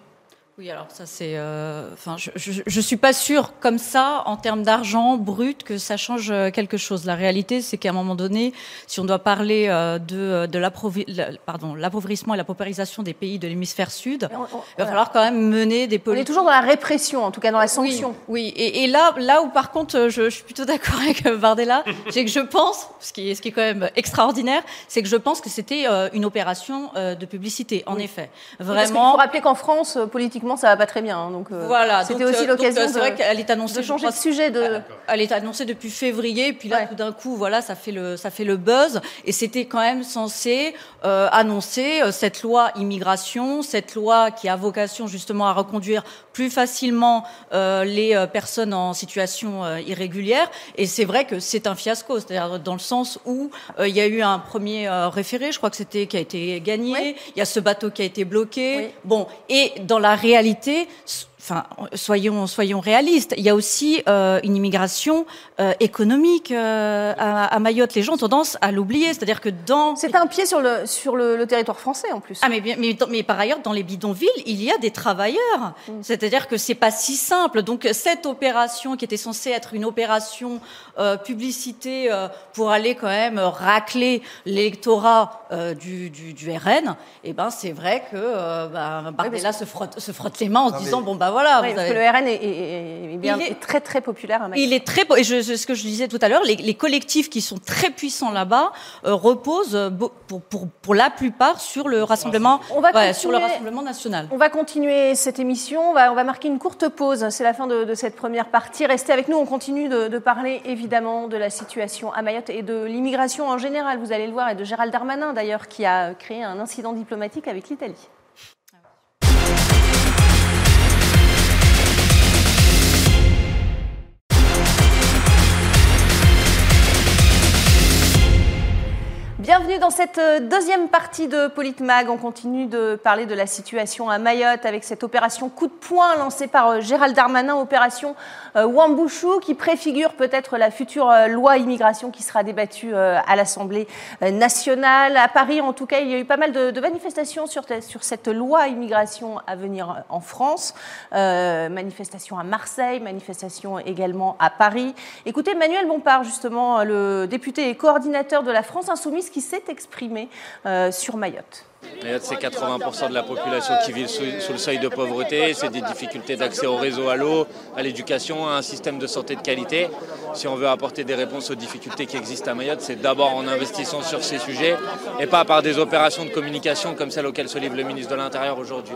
Oui, alors ça c'est, euh, enfin, je, je, suis pas sûre comme ça en termes d'argent brut que ça change euh, quelque chose. La réalité, c'est qu'à un moment donné, si on doit parler euh, de, de l'appauvrissement et la paupérisation des pays de l'hémisphère sud, il va falloir quand même mener des politiques. On est toujours dans la répression, en tout cas dans la sanction. Oui, Et, et, là, là où par contre, je, je suis plutôt d'accord avec Bardella, c'est que je pense, ce qui est, ce qui est quand même extraordinaire, c'est que je pense que c'était une opération de publicité, en effet. Vraiment. il faut rappeler qu'en France, politiquement ça va pas très bien. Hein, donc euh, voilà, c'était aussi euh, l'occasion de, vrai qu'elle est annoncée, de changer de sujet. De... Elle est annoncée depuis février, puis là tout d'un coup, voilà, ça fait le ça fait le buzz, et c'était quand même censé euh, annoncer cette loi immigration, cette loi qui a vocation justement à reconduire plus facilement les personnes en situation irrégulière. Et c'est vrai que c'est un fiasco, c'est-à-dire dans le sens où il y a eu un premier référé, je crois que c'était qui a été gagné. Il y a ce bateau qui a été bloqué. Bon, et dans la réalité réalité, enfin, soyons, soyons réalistes. Il y a aussi euh, une immigration euh, économique euh, à, Mayotte. Les gens ont tendance à l'oublier. C'est-à-dire que dans. C'est un pied sur le, sur le, territoire français en plus. Ah, mais, mais, mais, par ailleurs, dans les bidonvilles, il y a des travailleurs. Mm. C'est-à-dire que c'est pas si simple. Donc, cette opération qui était censée être une opération publicité pour aller quand même racler l'électorat du, du, du, RN, eh ben, c'est vrai que bah, Bardella se, frotte, se frotte les mains en se disant bon, bah voilà. parce que le RN est, bien, est, très très populaire à Mayotte. Il est très, et je, ce que je disais tout à l'heure, les, collectifs qui sont très puissants là-bas euh, reposent euh, pour, pour, pour, la plupart sur le rassemblement, on va sur le rassemblement national. On va continuer cette émission, on va, on va marquer une courte pause. C'est la fin de, de, cette première partie. Restez avec nous, on continue de, de, parler évidemment de la situation à Mayotte et de l'immigration en général. Vous allez le voir, et de Gérald Darmanin d'ailleurs, qui a créé un incident diplomatique avec l'Italie. Bienvenue dans cette euh, deuxième partie de Politmag. On continue de parler de la situation à Mayotte avec cette opération coup de poing lancée par euh, Gérald Darmanin, opération euh, Wambouchou, qui préfigure peut-être la future loi immigration qui sera débattue à l'Assemblée nationale. À Paris, en tout cas, il y a eu pas mal de, manifestations sur, cette loi immigration à venir en France. Manifestations à Marseille, manifestations également à Paris. Écoutez, Manuel Bompard, justement, le député et coordinateur de la France Insoumise, qui s'est exprimé euh, sur Mayotte. Mayotte, c'est 80% de la population qui vit sous, le seuil de pauvreté. C'est des difficultés d'accès au réseau, à l'eau, à l'éducation, à un système de santé de qualité. Si on veut apporter des réponses aux difficultés qui existent à Mayotte, c'est d'abord en investissant sur ces sujets et pas par des opérations de communication comme celle auxquelles se livre le ministre de l'Intérieur aujourd'hui.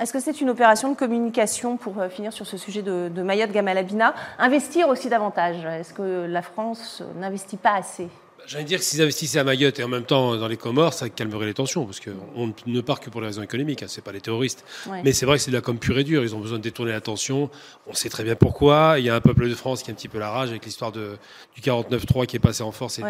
Est-ce que c'est une opération de communication pour euh, finir sur ce sujet de, de Mayotte, Gamalabina? Investir aussi davantage Est-ce que la France n'investit pas assez? J'allais dire que s'ils investissaient à Mayotte et en même temps dans les Comores, ça calmerait les tensions, parce qu'on ne part que pour les raisons économiques, hein, c'est pas les terroristes. Mais c'est vrai que c'est de la com pure et dure, ils ont besoin de détourner l'attention, on sait très bien pourquoi, il y a un peuple de France qui a un petit peu la rage avec l'histoire du 49-3 qui est passé en force.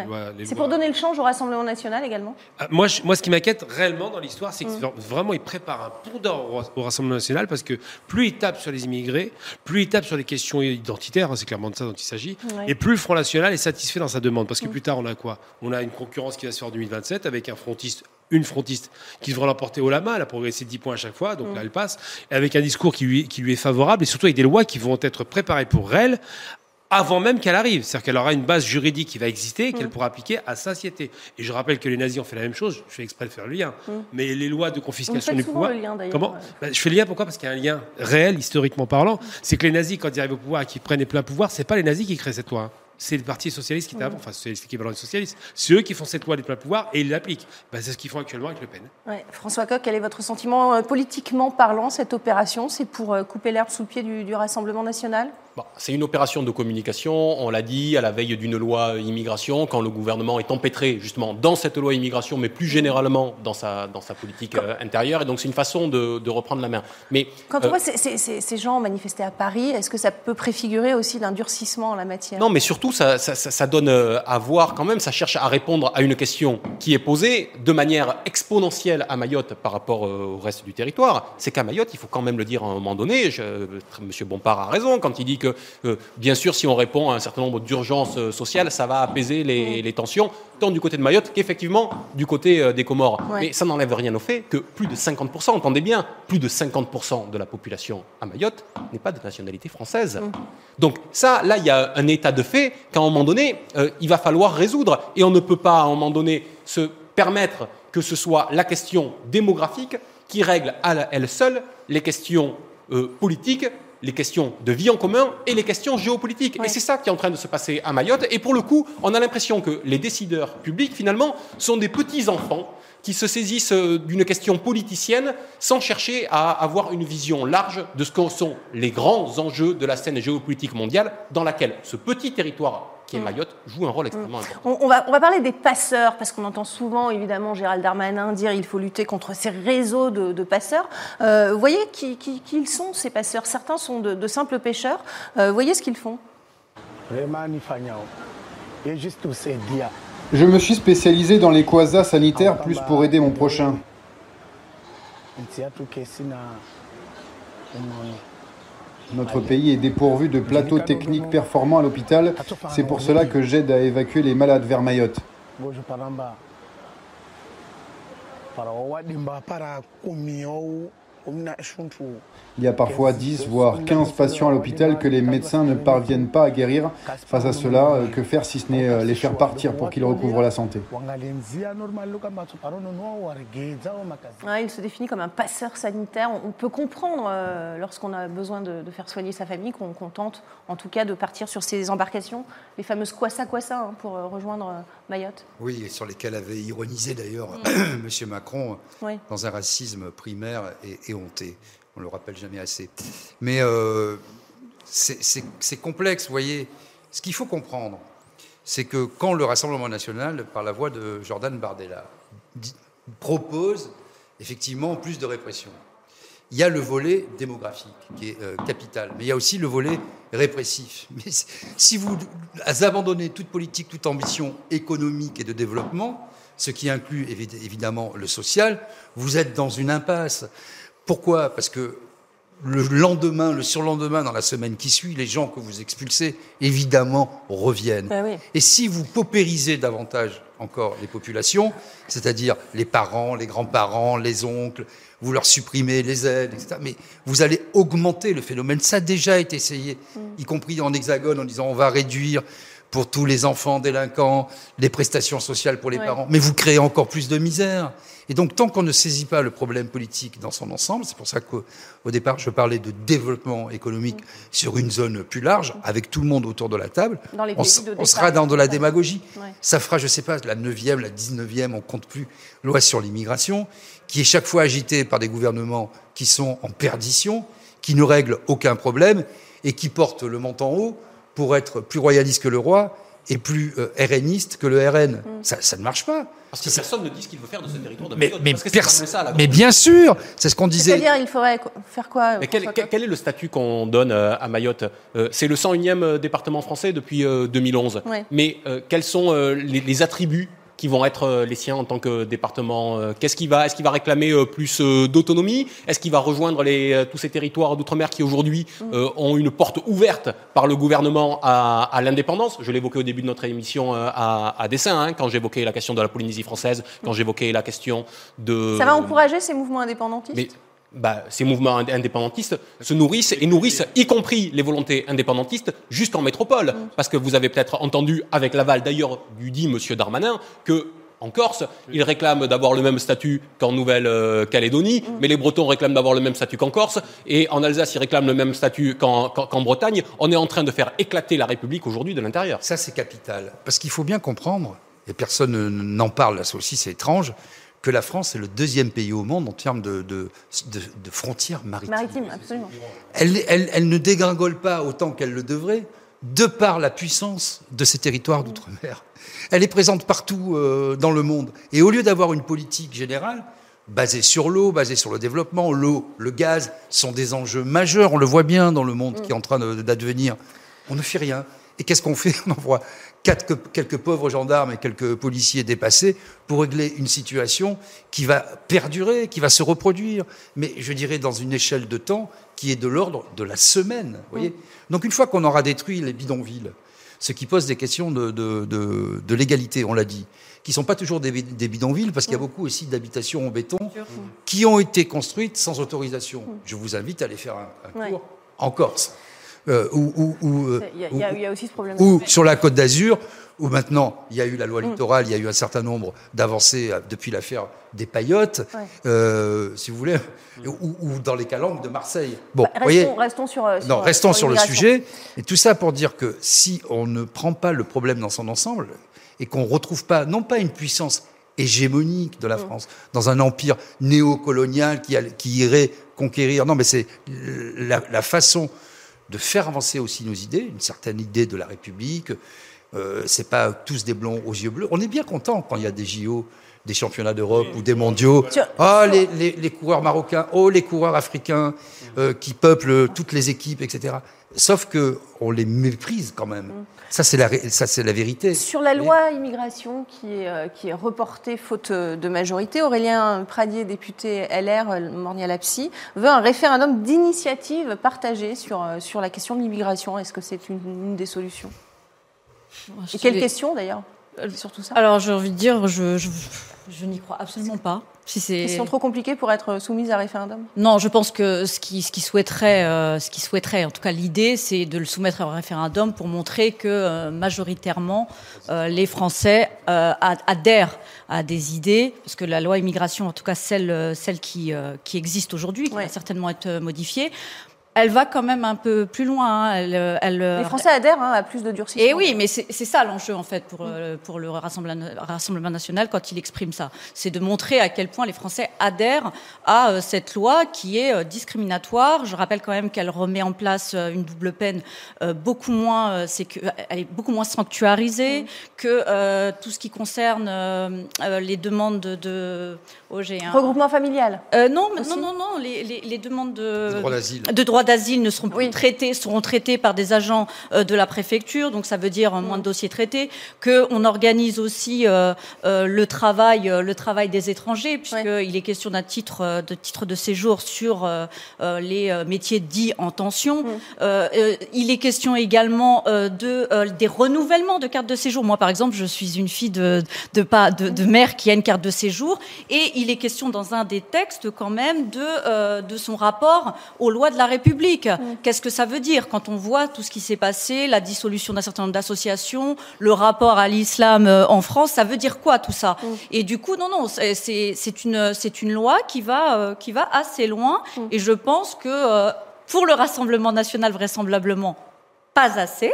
C'est pour donner le change au Rassemblement National également? Ah, moi, moi, ce qui m'inquiète réellement dans l'histoire, c'est que mm. vraiment, ils préparent un pont d'or au, Rassemblement National, parce que plus ils tapent sur les immigrés, plus ils tapent sur les questions identitaires, hein, c'est clairement de ça dont il s'agit, et plus le Front National est satisfait dans sa demande, parce que mm. plus tard, on a quoi on a une concurrence qui va se faire en 2027 avec un frontiste une frontiste qui devrait l'emporter au la main, elle a progressé de 10 points à chaque fois, donc mm. là elle passe, avec un discours qui lui, qui lui est favorable, et surtout avec des lois qui vont être préparées pour elle avant même qu'elle arrive. C'est-à-dire qu'elle aura une base juridique qui va exister et qu'elle mm. pourra appliquer à satiété. Et je rappelle que les nazis ont fait la même chose, je fais exprès de faire le lien. Mm. Mais les lois de confiscation du pouvoir. Comment bah, Je fais le lien pourquoi? Parce qu'il y a un lien réel, historiquement parlant. C'est que les nazis, quand ils arrivent au pouvoir et qu'ils prennent les pleins pouvoirs, c'est pas les nazis qui créent cette loi. C'est le Parti socialiste qui est avant, enfin socialiste équivalent de socialiste. C'est eux qui font cette loi des pleins pouvoirs et ils l'appliquent. Ben, c'est ce qu'ils font actuellement avec Le Pen. François Coq, quel est votre sentiment euh, politiquement parlant Cette opération, c'est pour euh, couper l'herbe sous le pied du Rassemblement national? C'est une opération de communication, on l'a dit, à la veille d'une loi immigration, quand le gouvernement est empêtré justement dans cette loi immigration, mais plus généralement dans sa, dans sa politique euh, intérieure. Et donc c'est une façon de, de, reprendre la main. Mais, quand on euh, voit ces, ces, ces, gens manifester à Paris, est-ce que ça peut préfigurer aussi l'endurcissement en la matière? Non, mais surtout, ça, ça, ça, donne euh, à voir quand même, ça cherche à répondre à une question qui est posée de manière exponentielle à Mayotte par rapport au reste du territoire. C'est qu'à Mayotte, il faut quand même le dire à un moment donné, je, Monsieur Bompard a raison quand il dit que, bien sûr, si on répond à un certain nombre d'urgences sociales, ça va apaiser les, les tensions, tant du côté de Mayotte qu'effectivement du côté des Comores. Mais ça n'enlève rien au fait que plus de 50%, entendez bien, plus de 50% de la population à Mayotte n'est pas de nationalité française. Donc ça, là, il y a un état de fait qu'à un moment donné, euh, il va falloir résoudre. Et on ne peut pas, à un moment donné, se permettre que ce soit la question démographique qui règle à elle seule les questions euh, politiques les questions de vie en commun et les questions géopolitiques. Et c'est ça qui est en train de se passer à Mayotte. Et pour le coup, on a l'impression que les décideurs publics, finalement, sont des petits-enfants qui se saisissent euh, d'une question politicienne sans chercher à avoir une vision large de ce que sont les grands enjeux de la scène géopolitique mondiale dans laquelle ce petit territoire qui est mm. Mayotte joue un rôle extrêmement mm. important. On, va, on va parler des passeurs, parce qu'on entend souvent, évidemment, Gérald Darmanin dire qu'il faut lutter contre ces réseaux de, passeurs. Euh, vous voyez qui, qui, ils sont, ces passeurs? Certains sont de, simples pêcheurs. Euh, vous voyez ce qu'ils font? Je me suis spécialisé dans les quasas sanitaires plus pour aider mon prochain. Notre pays est dépourvu de plateaux techniques performants à l'hôpital. C'est pour cela que j'aide à évacuer les malades vers Mayotte. Il y a parfois 10 voire 15 patients à l'hôpital que les médecins ne parviennent pas à guérir. Face à cela, euh, que faire si ce n'est euh, les faire partir pour qu'ils recouvrent la santé? Il se définit comme un passeur sanitaire. On peut comprendre euh, lorsqu'on a besoin de, faire soigner sa famille qu'on tente en tout cas de partir sur ces embarcations, les fameuses Kwassa Kwassa hein, pour rejoindre Mayotte. Oui, et sur lesquelles avait ironisé d'ailleurs M. Macron dans un racisme primaire et, On le rappelle jamais assez. Mais euh, c'est complexe, vous voyez. Ce qu'il faut comprendre, c'est que quand le Rassemblement national, par la voix de Jordan Bardella, propose effectivement plus de répression, il y a le volet démographique qui est euh, capital, mais il y a aussi le volet répressif. Mais si vous abandonnez toute politique, toute ambition économique et de développement, ce qui inclut évidemment le social, vous êtes dans une impasse. Pourquoi? Parce que le lendemain, le surlendemain, dans la semaine qui suit, les gens que vous expulsez, évidemment, reviennent. Bah Et si vous paupérisez davantage encore les populations, c'est-à-dire les parents, les grands-parents, les oncles, vous leur supprimez les aides, etc., mais vous allez augmenter le phénomène. Ça a déjà été essayé, mm. y compris en hexagone, en disant on va réduire pour tous les enfants délinquants, les prestations sociales pour les parents, mais vous créez encore plus de misère. Et donc, tant qu'on ne saisit pas le problème politique dans son ensemble, c'est pour ça qu'au départ, je parlais de développement économique sur une zone plus large, avec tout le monde autour de la table, on, sera dans de la démagogie. Ça fera, je ne sais pas, la 9e, la 19e, on compte plus, loi sur l'immigration, qui est chaque fois agitée par des gouvernements qui sont en perdition, qui ne règlent aucun problème et qui portent le montant haut pour être plus royaliste que le roi et plus euh, RNiste que le RN. Mm. Ça, ça, ne marche pas. Parce que personne ne dit ce qu'il veut faire de ce territoire de Mais, mais, mais bien sûr, c'est ce qu'on disait. C'est-à-dire, il faudrait faire quoi mais quel, quel, est le statut qu'on donne euh, à Mayotte? Euh, C'est le 101e département français depuis 2011. Mais quels sont les, les attributs qui vont être euh, les siens en tant que département euh, Qu'est-ce qu'il va, est-ce qu'il va réclamer euh, plus d'autonomie? Est-ce qu'il va rejoindre les, tous ces territoires d'outre-mer qui aujourd'hui mm. ont une porte ouverte par le gouvernement à, à l'indépendance? Je l'évoquais au début de notre émission à, à dessin, hein, quand j'évoquais la question de la Polynésie française, quand j'évoquais la question de... Ça va encourager ces mouvements indépendantistes? Bah, ces mouvements indépendantistes se nourrissent et nourrissent, y compris les volontés indépendantistes, jusqu'en métropole. Mm. Parce que vous avez peut-être entendu, avec l'aval d'ailleurs du dit Monsieur Darmanin, que en Corse, ils réclament d'avoir le même statut qu'en Nouvelle-Calédonie, mm. mais les Bretons réclament d'avoir le même statut qu'en Corse, et en Alsace, ils réclament le même statut qu'en Bretagne. On est en train de faire éclater la République aujourd'hui de l'intérieur. Ça, c'est capital. Parce qu'il faut bien comprendre, et personne n'en parle, ça aussi c'est étrange, que la France est le deuxième pays au monde en termes de, de, frontières maritimes. Maritimes, absolument. Elle, elle, elle, ne dégringole pas autant qu'elle le devrait, de par la puissance de ces territoires d'outre-mer. Elle est présente partout euh, dans le monde. Et au lieu d'avoir une politique générale, basée sur l'eau, basée sur le développement, l'eau, le gaz sont des enjeux majeurs, on le voit bien dans le monde qui est en train d'advenir, on ne fait rien. Et qu'est-ce qu'on fait On envoie quatre, quelques pauvres gendarmes et quelques policiers dépassés pour régler une situation qui va perdurer, qui va se reproduire, mais je dirais dans une échelle de temps qui est de l'ordre de la semaine. Voyez mm. Donc une fois qu'on aura détruit les bidonvilles, ce qui pose des questions de, de, légalité, on l'a dit, qui ne sont pas toujours des, bidonvilles, parce qu'il y a mm. beaucoup aussi d'habitations en béton qui ont été construites sans autorisation. Mm. Je vous invite à aller faire un, tour en Corse. Euh, ou, il, y a, aussi ce problème. Ou sur la Côte d'Azur, où maintenant il y a eu la loi mm. littorale, il y a eu un certain nombre d'avancées euh, depuis l'affaire des paillotes, euh, si vous voulez, ou, dans les calanques de Marseille. Bon, bah, restons, restons, sur, non, restons sur, le sujet. Et tout ça pour dire que si on ne prend pas le problème dans son ensemble et qu'on ne retrouve pas, non pas une puissance hégémonique de la mm. France, dans un empire néocolonial qui, qui irait conquérir. Non, mais c'est la, la, façon de faire avancer aussi nos idées, une certaine idée de la République. Euh, c'est pas tous des blonds aux yeux bleus. On est bien content quand il y a des JO, des championnats d'Europe ou des mondiaux. Oh, les, les, les, coureurs marocains, oh, les coureurs africains euh, qui peuplent toutes les équipes, etc. Sauf que on les méprise quand même. Mm. Ça, c'est la, ça, c'est la vérité. Sur la loi immigration qui est, euh, qui est reportée faute de majorité, Aurélien Pradier, député LR, euh, Mornia-Lapsy, veut un référendum d'initiative partagée sur, euh, sur la question de l'immigration. Est-ce que c'est une, des solutions? Et quelle question d'ailleurs sur tout ça? Alors, j'ai envie de dire, je, je, je n'y crois absolument pas. Si c'est question trop compliquée pour être soumise à référendum Non, je pense que ce qui, ce qui souhaiterait, euh, ce qui souhaiterait, en tout cas l'idée, c'est de le soumettre à référendum pour montrer que euh, majoritairement euh, les Français adhèrent à des idées, parce que la loi immigration, en tout cas celle, celle qui, qui existe aujourd'hui, qui va certainement être modifiée, elle va quand même un peu plus loin. Hein. Elle, elle, les Français adhèrent hein, à plus de durcissement. Et oui, mais c'est ça l'enjeu en fait pour, euh, pour le Rassemblement national quand il exprime ça. C'est de montrer à quel point les Français adhèrent à euh, cette loi qui est euh, discriminatoire. Je rappelle quand même qu'elle remet en place une double peine beaucoup moins, c'est que, elle est beaucoup moins sanctuarisée que tout ce qui concerne les demandes de, oh, un... regroupement familial. non, non, non, non, les, les, les demandes de, de droit d'asile ne seront plus traités, seront traités par des agents euh, de la préfecture, donc ça veut dire moins de dossiers traités, qu'on organise aussi euh, euh, le travail, le travail des étrangers, puisqu'il est question d'un titre de titre de séjour sur les métiers dits en tension. il est question également de des renouvellements de cartes de séjour. Moi, par exemple, je suis une fille de de, pas, de, de mère qui a une carte de séjour, et il est question dans un des textes quand même de de son rapport aux lois de la République public. Qu'est-ce que ça veut dire quand on voit tout ce qui s'est passé, la dissolution d'un certain nombre d'associations, le rapport à l'islam euh, en France, ça veut dire quoi tout ça Et du coup, non, non, c'est une, loi qui va, euh, qui va assez loin. Et je pense que euh, pour le Rassemblement national, vraisemblablement, pas assez.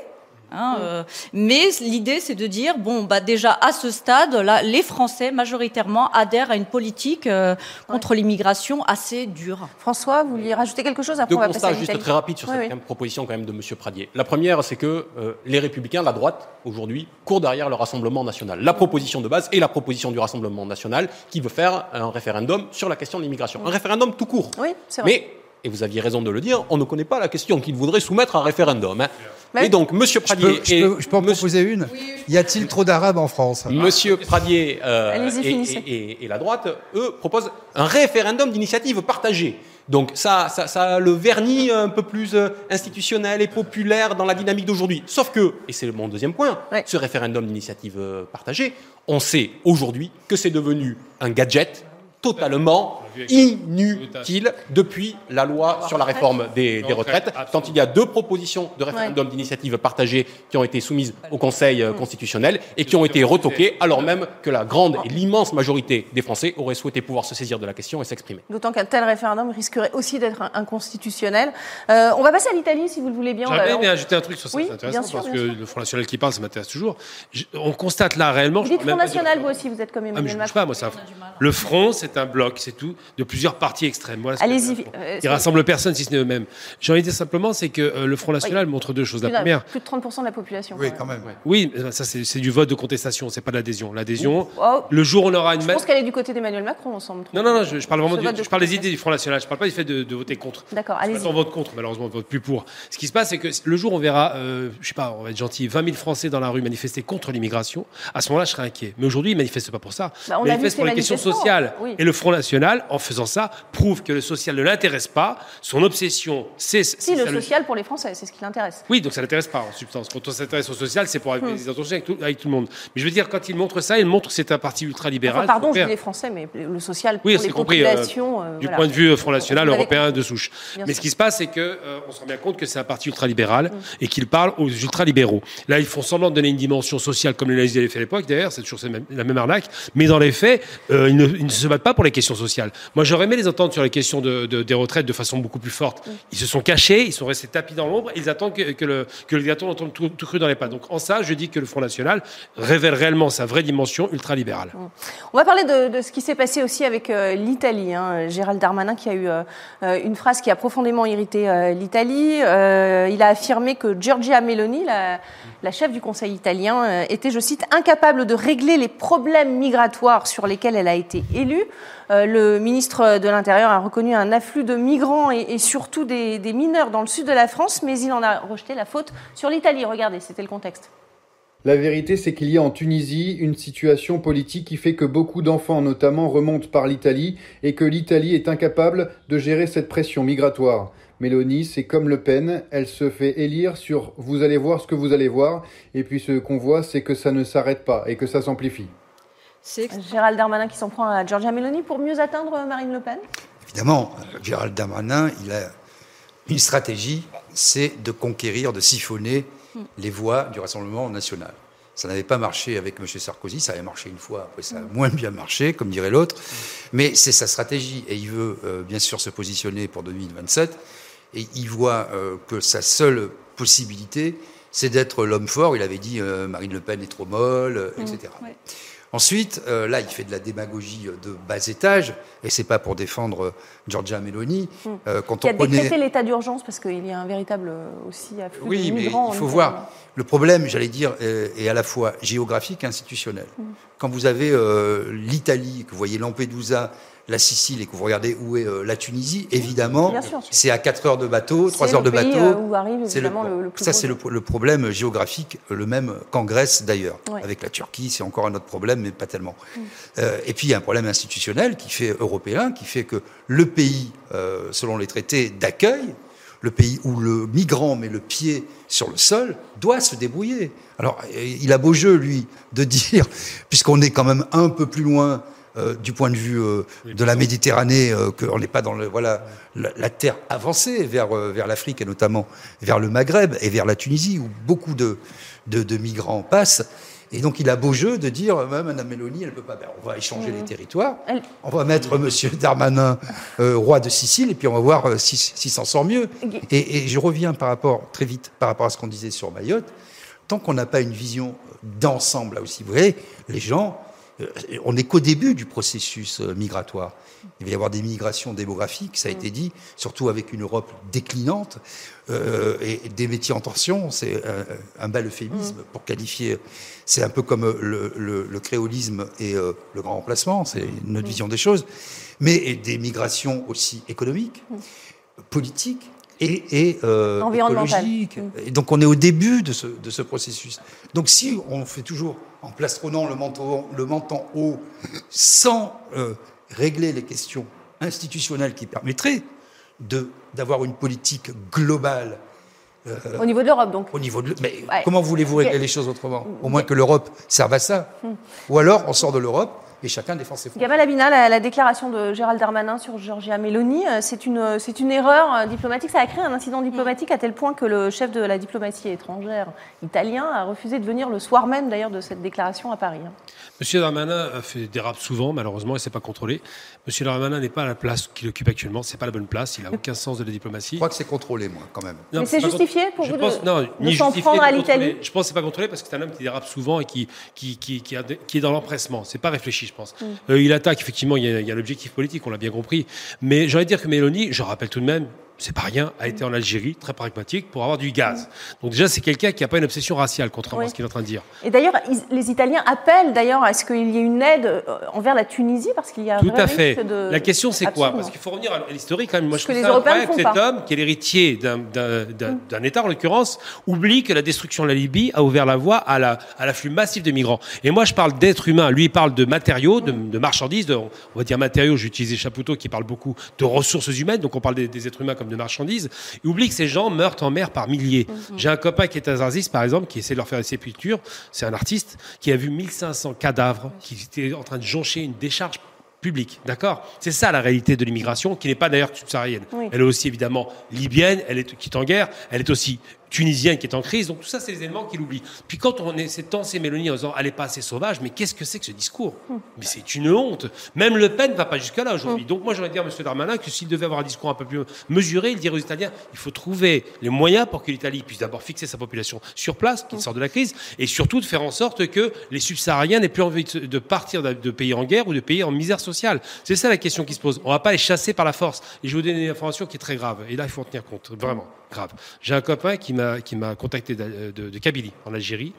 Hein, euh, mais l'idée, c'est de dire bon, bah déjà à ce stade, là, les Français majoritairement adhèrent à une politique euh, contre l'immigration assez dure. François, vous vouliez rajouter quelque chose après Deux constats juste très rapide sur cette proposition quand même de Monsieur Pradier. La première, c'est que euh, les Républicains, la droite aujourd'hui, courent derrière le Rassemblement national. La proposition de base et la proposition du Rassemblement national qui veut faire un référendum sur la question de l'immigration, un référendum tout court. Oui, c'est vrai. Mais et vous aviez raison de le dire, on ne connaît pas la question qu'il voudrait soumettre à référendum. Hein. Et donc, Monsieur Pradier. Je peux, je peux, en proposer une? Y a-t-il trop d'Arabes en France? Monsieur Pradier euh, et, la droite, eux, proposent un référendum d'initiative partagée. Donc ça, ça, ça, a le vernis un peu plus euh, institutionnel et populaire dans la dynamique d'aujourd'hui. Sauf que, et c'est mon deuxième point, ce référendum d'initiative euh, partagée, on sait aujourd'hui que c'est devenu un gadget totalement inutile depuis la loi sur la réforme des, retraites, quand il y a deux propositions de référendum d'initiative partagée qui ont été soumises au Conseil euh, constitutionnel et qui ont été retoquées, alors même que la grande et l'immense majorité des Français auraient souhaité pouvoir se saisir de la question et s'exprimer. D'autant qu'un tel référendum risquerait aussi d'être inconstitutionnel. Euh, on va passer à l'Italie, si vous le voulez bien. J'aimerais bien ajouter un truc sur ça, c'est intéressant, parce que le Front National qui parle, ça m'intéresse toujours. on constate là réellement... Vous dites Front National, vous aussi, vous êtes comme ah, Emmanuel Macron. Pas, moi, le Front, c'est un bloc, c'est tout. De plusieurs partis extrêmes. Voilà Allez-y. Euh, Ils rassemblent personne si ce n'est eux-mêmes. J'ai envie de dire simplement, c'est que euh, le Front National montre deux choses. La première. Plus de 30% de la population. Oui, quand même. Oui, ça c'est du vote de contestation, c'est pas de l'adhésion. L'adhésion, oh. le jour où on aura une. Je pense qu'elle est du côté d'Emmanuel Macron, ensemble. Non, non, non, je, parle vraiment du, je parle des idées du Front National. Je parle pas du fait de, voter contre. D'accord, allez-y. On vote contre, malheureusement, on vote plus pour. Ce qui se passe, c'est que le jour où on verra, euh, je sais pas, on va être gentil, 20 000 Français dans la rue manifester contre l'immigration, à ce moment-là, je serais inquiet. Mais aujourd'hui, ils manifestent pas pour ça. Bah, ils manifestent pour les questions sociales. Et le Front National, en faisant ça, prouve que le social ne l'intéresse pas. Son obsession, c'est. Si, le social pour les Français, c'est ce qui l'intéresse. Oui, donc ça l'intéresse pas en substance. Quand on s'intéresse au social, c'est pour avoir des intentions avec tout, avec tout, le monde. Mais je veux dire, quand il montre ça, il montre que c'est un parti ultralibéral. Enfin, pardon, je dis les Français, mais le social pour oui, les compris, euh, populations. Euh, du point de vue Front National européen de souche. mais ce qui se passe, c'est qu'on euh, on se rend bien compte que c'est un parti ultralibéral mm. et qu'il parle aux ultralibéraux. Là, ils font semblant de donner une dimension sociale comme les nazis l'avaient fait à l'époque, d'ailleurs, c'est toujours la même arnaque. Mais dans les faits, ils ne, ils, ne, se battent pas pour les questions sociales. Moi, j'aurais aimé les entendre sur les questions de, des retraites de façon beaucoup plus forte. Ils se sont cachés, ils sont restés tapis dans l'ombre, ils attendent que, que, le, que le dictateur tombe tout, tout, cru dans les pas. Donc, en ça, je dis que le Front National révèle réellement sa vraie dimension ultralibérale. On va parler de, de ce qui s'est passé aussi avec euh, l'Italie. Hein. Gérald Darmanin qui a eu euh, euh, une phrase qui a profondément irrité l'Italie. il a affirmé que Giorgia Meloni, la, la chef du Conseil italien, était, je cite, incapable de régler les problèmes migratoires sur lesquels elle a été élue. le ministre de l'Intérieur a reconnu un afflux de migrants et, surtout des, des mineurs dans le sud de la France, mais il en a rejeté la faute sur l'Italie. Regardez, c'était le contexte. La vérité, c'est qu'il y a en Tunisie une situation politique qui fait que beaucoup d'enfants, notamment, remontent par l'Italie et que l'Italie est incapable de gérer cette pression migratoire. Mélanie, c'est comme Le Pen, elle se fait élire sur vous allez voir ce que vous allez voir, et puis ce qu'on voit, c'est que ça ne s'arrête pas et que ça s'amplifie. C'est Gérald Darmanin qui s'en prend à Giorgia Meloni pour mieux atteindre Marine Le Pen? Évidemment, Gérald Darmanin, il a une stratégie, c'est de conquérir, de siphonner les voix du Rassemblement national. Ça n'avait pas marché avec M. Sarkozy, ça avait marché une fois, après ça a moins bien marché, comme dirait l'autre. Mais c'est sa stratégie et il veut euh, bien sûr se positionner pour 2027. Et il voit euh, que sa seule possibilité, c'est d'être l'homme fort. Il avait dit euh, Marine Le Pen est trop molle, etc. Ensuite, euh, là, il fait de la démagogie de bas étage, et c'est pas pour défendre euh, Giorgia Meloni. Hmm. Euh, quand qui a décrété l'état d'urgence parce qu'il y a un véritable aussi afflux oui, de migrants. Oui, il faut voir. Le problème, j'allais dire, est à la fois géographique et institutionnel. Hmm. Quand vous avez l'Italie, que vous voyez Lampedusa, la Sicile et que vous regardez où est euh, la Tunisie, évidemment, c'est à 4 heures de bateau, 3 heures de bateau. Euh, c'est le, ça, c'est le, problème géographique, le même qu'en Grèce d'ailleurs. Avec la Turquie, c'est encore un autre problème, mais pas tellement. Mm. Euh, et puis il y a un problème institutionnel qui fait européen, qui fait que le pays, selon les traités d'accueil, le pays où le migrant met le pied sur le sol doit se débrouiller. Alors, il a beau jeu, lui, de dire, puisqu'on est quand même un peu plus loin euh, du point de vue euh, de la Méditerranée, euh, qu'on n'est pas dans le, voilà, la, terre avancée vers, vers l'Afrique et notamment vers le Maghreb et vers la Tunisie où beaucoup de, de, migrants passent. Et donc il a beau jeu de dire, Madame Mélanie, elle peut pas. Ben, on va échanger les territoires, on va mettre Monsieur Darmanin roi de Sicile, et puis on va voir s'il si, s'en sort mieux. Et, et, je reviens par rapport très vite par rapport à ce qu'on disait sur Mayotte. Tant qu'on n'a pas une vision d'ensemble là aussi, vous voyez, les gens on n'est qu'au début du processus euh, migratoire. Il va y avoir des migrations démographiques, ça a été dit, surtout avec une Europe déclinante euh, et des métiers en tension. C'est un, bel euphémisme pour qualifier. C'est un peu comme le, créolisme et le grand remplacement, c'est notre vision des choses. Mais des migrations aussi économiques, politiques, et, et euh, écologique. Et donc on est au début de ce, de ce, processus. Donc si on fait toujours en plastronnant le menton, le menton haut, sans euh, régler les questions institutionnelles qui permettraient d'avoir une politique globale. Euh, au niveau de l'Europe, donc. Au niveau de, mais comment voulez-vous régler les choses autrement? Au moins que l'Europe serve à ça. Hmm. Ou alors on sort de l'Europe et chacun défend ses frontières. Gamal Abina, la, déclaration de Gérald Darmanin sur Giorgia Meloni, euh, c'est une, c'est une erreur euh, diplomatique. Ça a créé un incident diplomatique à tel point que le chef de la diplomatie étrangère italien a refusé de venir le soir même d'ailleurs de cette déclaration à Paris. Hein. Monsieur Darmanin a fait dérape souvent, malheureusement, et c'est pas contrôlé. Monsieur Darmanin n'est pas à la place qu'il occupe actuellement. C'est pas la bonne place. Il a aucun sens de la diplomatie. Je crois que c'est contrôlé, moi, quand même. Mais c'est justifié pour vous de, s'en prendre à l'Italie Je pense que c'est pas contrôlé parce que c'est un homme qui dérape souvent et qui, qui, qui, qui, est dans l'empressement. C'est pas réfléchi je pense. Mm. il attaque, effectivement, il y a, l'objectif politique, on l'a bien compris. Mais j'aurais dire que Mélanie, je rappelle tout de même, c'est pas rien, a été en Algérie, très pragmatique, pour avoir du gaz. Donc déjà, c'est quelqu'un qui n'a pas une obsession raciale, contrairement à ce qu'il est en train de dire. Et d'ailleurs, les Italiens appellent d'ailleurs à ce qu'il y ait une aide euh, envers la Tunisie, parce qu'il y a Tout à fait. La question, c'est quoi? Parce qu'il faut revenir à l'historique quand même. Moi, je trouve ça incroyable que cet homme, qui est l'héritier d'un État, en l'occurrence, oublie que la destruction de la Libye a ouvert la voie à l'afflux la, massif de migrants. Et moi, je parle d'êtres humains. Lui, il parle de matériaux, de, marchandises, de, on va dire matériaux, j'ai utilisé Chapoutot qui parle beaucoup de ressources humaines, donc on parle des, des êtres humains comme de marchandises. Il oublie que ces gens meurent en mer par milliers. Mhm. J'ai un copain qui est à Zarzis, par exemple, qui essaie de leur faire des sépultures. C'est un artiste qui a vu 1500 cadavres qui étaient en train de joncher une décharge publique. D'accord? C'est ça la réalité de l'immigration, qui n'est pas d'ailleurs subsaharienne. Elle est aussi évidemment libyenne, elle est qui est en guerre, elle est aussi tunisienne qui est en crise. Donc tout ça, c'est des éléments qu'il oublie. Puis quand on essaie de tenser Mélanie en disant elle n'est pas assez sauvage, mais qu'est-ce que c'est que ce discours? Hum. Mais c'est une honte. Même Le Pen ne va pas jusqu'à là aujourd'hui. Hum. Donc moi, j'aurais dire à M. Darmanin que s'il devait avoir un discours un peu plus mesuré, il dirait aux Italiens il faut trouver les moyens pour que l'Italie puisse d'abord fixer sa population sur place, qu'il hum. sorte de la crise, et surtout de faire en sorte que les subsahariens n'aient plus envie de partir de pays en guerre ou de pays en misère sociale. C'est ça la question qui se pose. On ne va pas les chasser par la force. Et je vous donner une information qui est très grave. Et là, il faut en tenir compte. Vraiment grave. J'ai un copain qui m'a qui m'a contacté de, de, Kabylie en Algérie.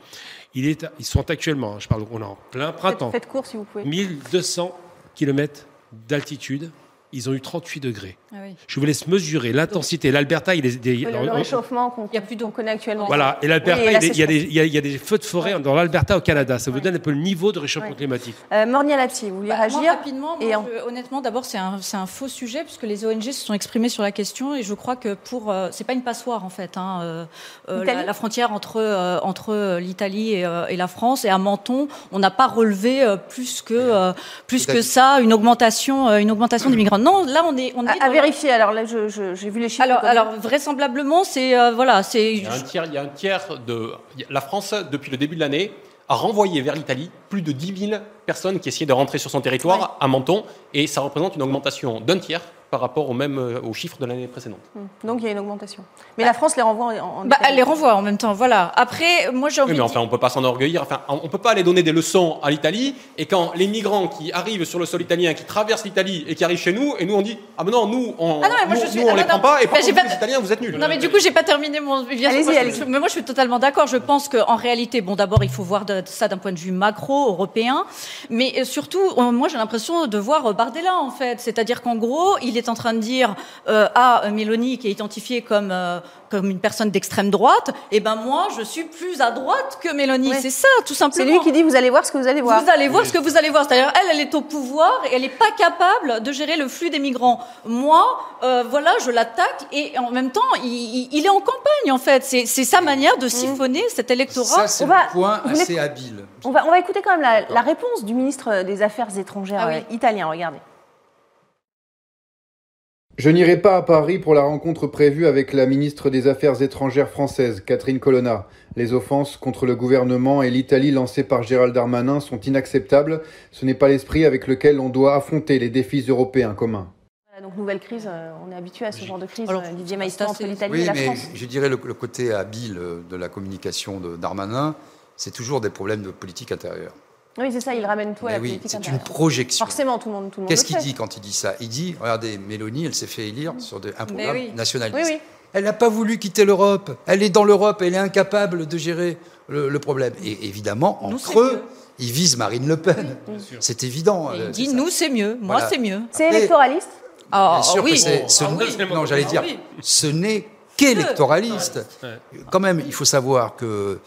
Il est, ils sont actuellement, je parle, on est en plein printemps. Faites, court si vous pouvez. 1200 km d'altitude ils ont eu 38 degrés. Ah je vous laisse mesurer l'intensité. L'Alberta, il est. le, réchauffement qu'on a plus qu'on connaît actuellement. Voilà. Et l'Alberta, il, y a des, feux de forêt dans l'Alberta au Canada. Ça vous donne un peu le niveau de réchauffement climatique. Euh, Mornia Lapsi, vous voulez bah, réagir Rapidement, honnêtement, d'abord, c'est un, un, faux sujet puisque les ONG se sont exprimées sur la question et je crois que pour. Euh, c'est pas une passoire en fait. Hein, euh, euh, la, frontière entre, entre l'Italie et, et, la France et à Menton, on n'a pas relevé plus que, plus que ça une augmentation, une augmentation des migrants non, là on est. On est à, vérifier. Alors là, j'ai vu les chiffres. Alors, alors vraisemblablement, c'est euh, voilà, c'est. Il y a un tiers. Il y a un tiers de la France depuis le début de l'année a renvoyé vers l'Italie plus de 10 000 personnes qui essayaient de rentrer sur son territoire à Menton, et ça représente une augmentation d'un tiers par rapport au même euh, aux chiffres de l'année précédente. Hum. Donc il y a une augmentation. Mais la France les renvoie en, bah, Elle les renvoie en même temps, voilà. Après, moi j'ai envie. Oui, mais enfin, on peut pas s'enorgueillir. Enfin, on peut pas aller donner des leçons à l'Italie. Et quand les migrants qui arrivent sur le sol italien, qui traversent l'Italie et qui arrivent chez nous, et nous on dit ah mais non, nous on, ah nous, on ah les prend pas. Et pour les Italiens, vous êtes nuls. Non, mais du coup, j'ai pas terminé mon. Allez-y, Mais moi, je suis totalement d'accord. Je pense qu'en réalité, bon, d'abord, il faut voir ça d'un point de vue macro européen, mais euh, surtout, moi, j'ai l'impression de voir Bardella en fait. C'est-à-dire qu'en gros, il est en train de dire euh, à Mélanie, qui est identifiée comme, euh, comme une personne d'extrême droite, eh ben moi, je suis plus à droite que Mélanie. C'est ça, tout simplement. C'est lui qui dit, vous allez voir ce que vous allez voir. Vous allez voir ce que vous allez voir. C'est-à-dire, elle, elle est au pouvoir et elle n'est pas capable de gérer le flux des migrants. Moi, euh, voilà, je l'attaque et en même temps, il, est en campagne, en fait. C'est sa manière de siphonner cet électorat. Ça, c'est un point assez habile. On va, on va écouter quand même la, réponse du ministre des Affaires étrangères ah italien. Regardez. Je n'irai pas à Paris pour la rencontre prévue avec la ministre des Affaires étrangères française, Catherine Colonna. Les offenses contre le gouvernement et l'Italie lancées par Gérald Darmanin sont inacceptables. Ce n'est pas l'esprit avec lequel on doit affronter les défis européens communs. donc nouvelle crise, euh, on est habitué à ce genre de crise, Alors, Didier Maïsta, entre l'Italie et la mais Je dirais le, le, côté habile de la communication de Darmanin, c'est toujours des problèmes de politique intérieure. Oui, c'est ça, il ramène tout à la politique C'est une projection. Forcément, tout le monde. Tout le monde Qu'est-ce qu'il dit quand il dit ça? Il dit regardez, Mélanie, elle s'est fait élire sur un programme nationaliste. Elle n'a pas voulu quitter l'Europe. Elle est dans l'Europe, elle est incapable de gérer le, problème. Et évidemment, en creux, il vise Marine Le Pen. C'est évident. il dit nous, c'est mieux. Moi, c'est mieux. C'est électoraliste Ah oui. ce oh, non, j'allais dire, ce n'est qu'électoraliste. Quand même, il faut savoir que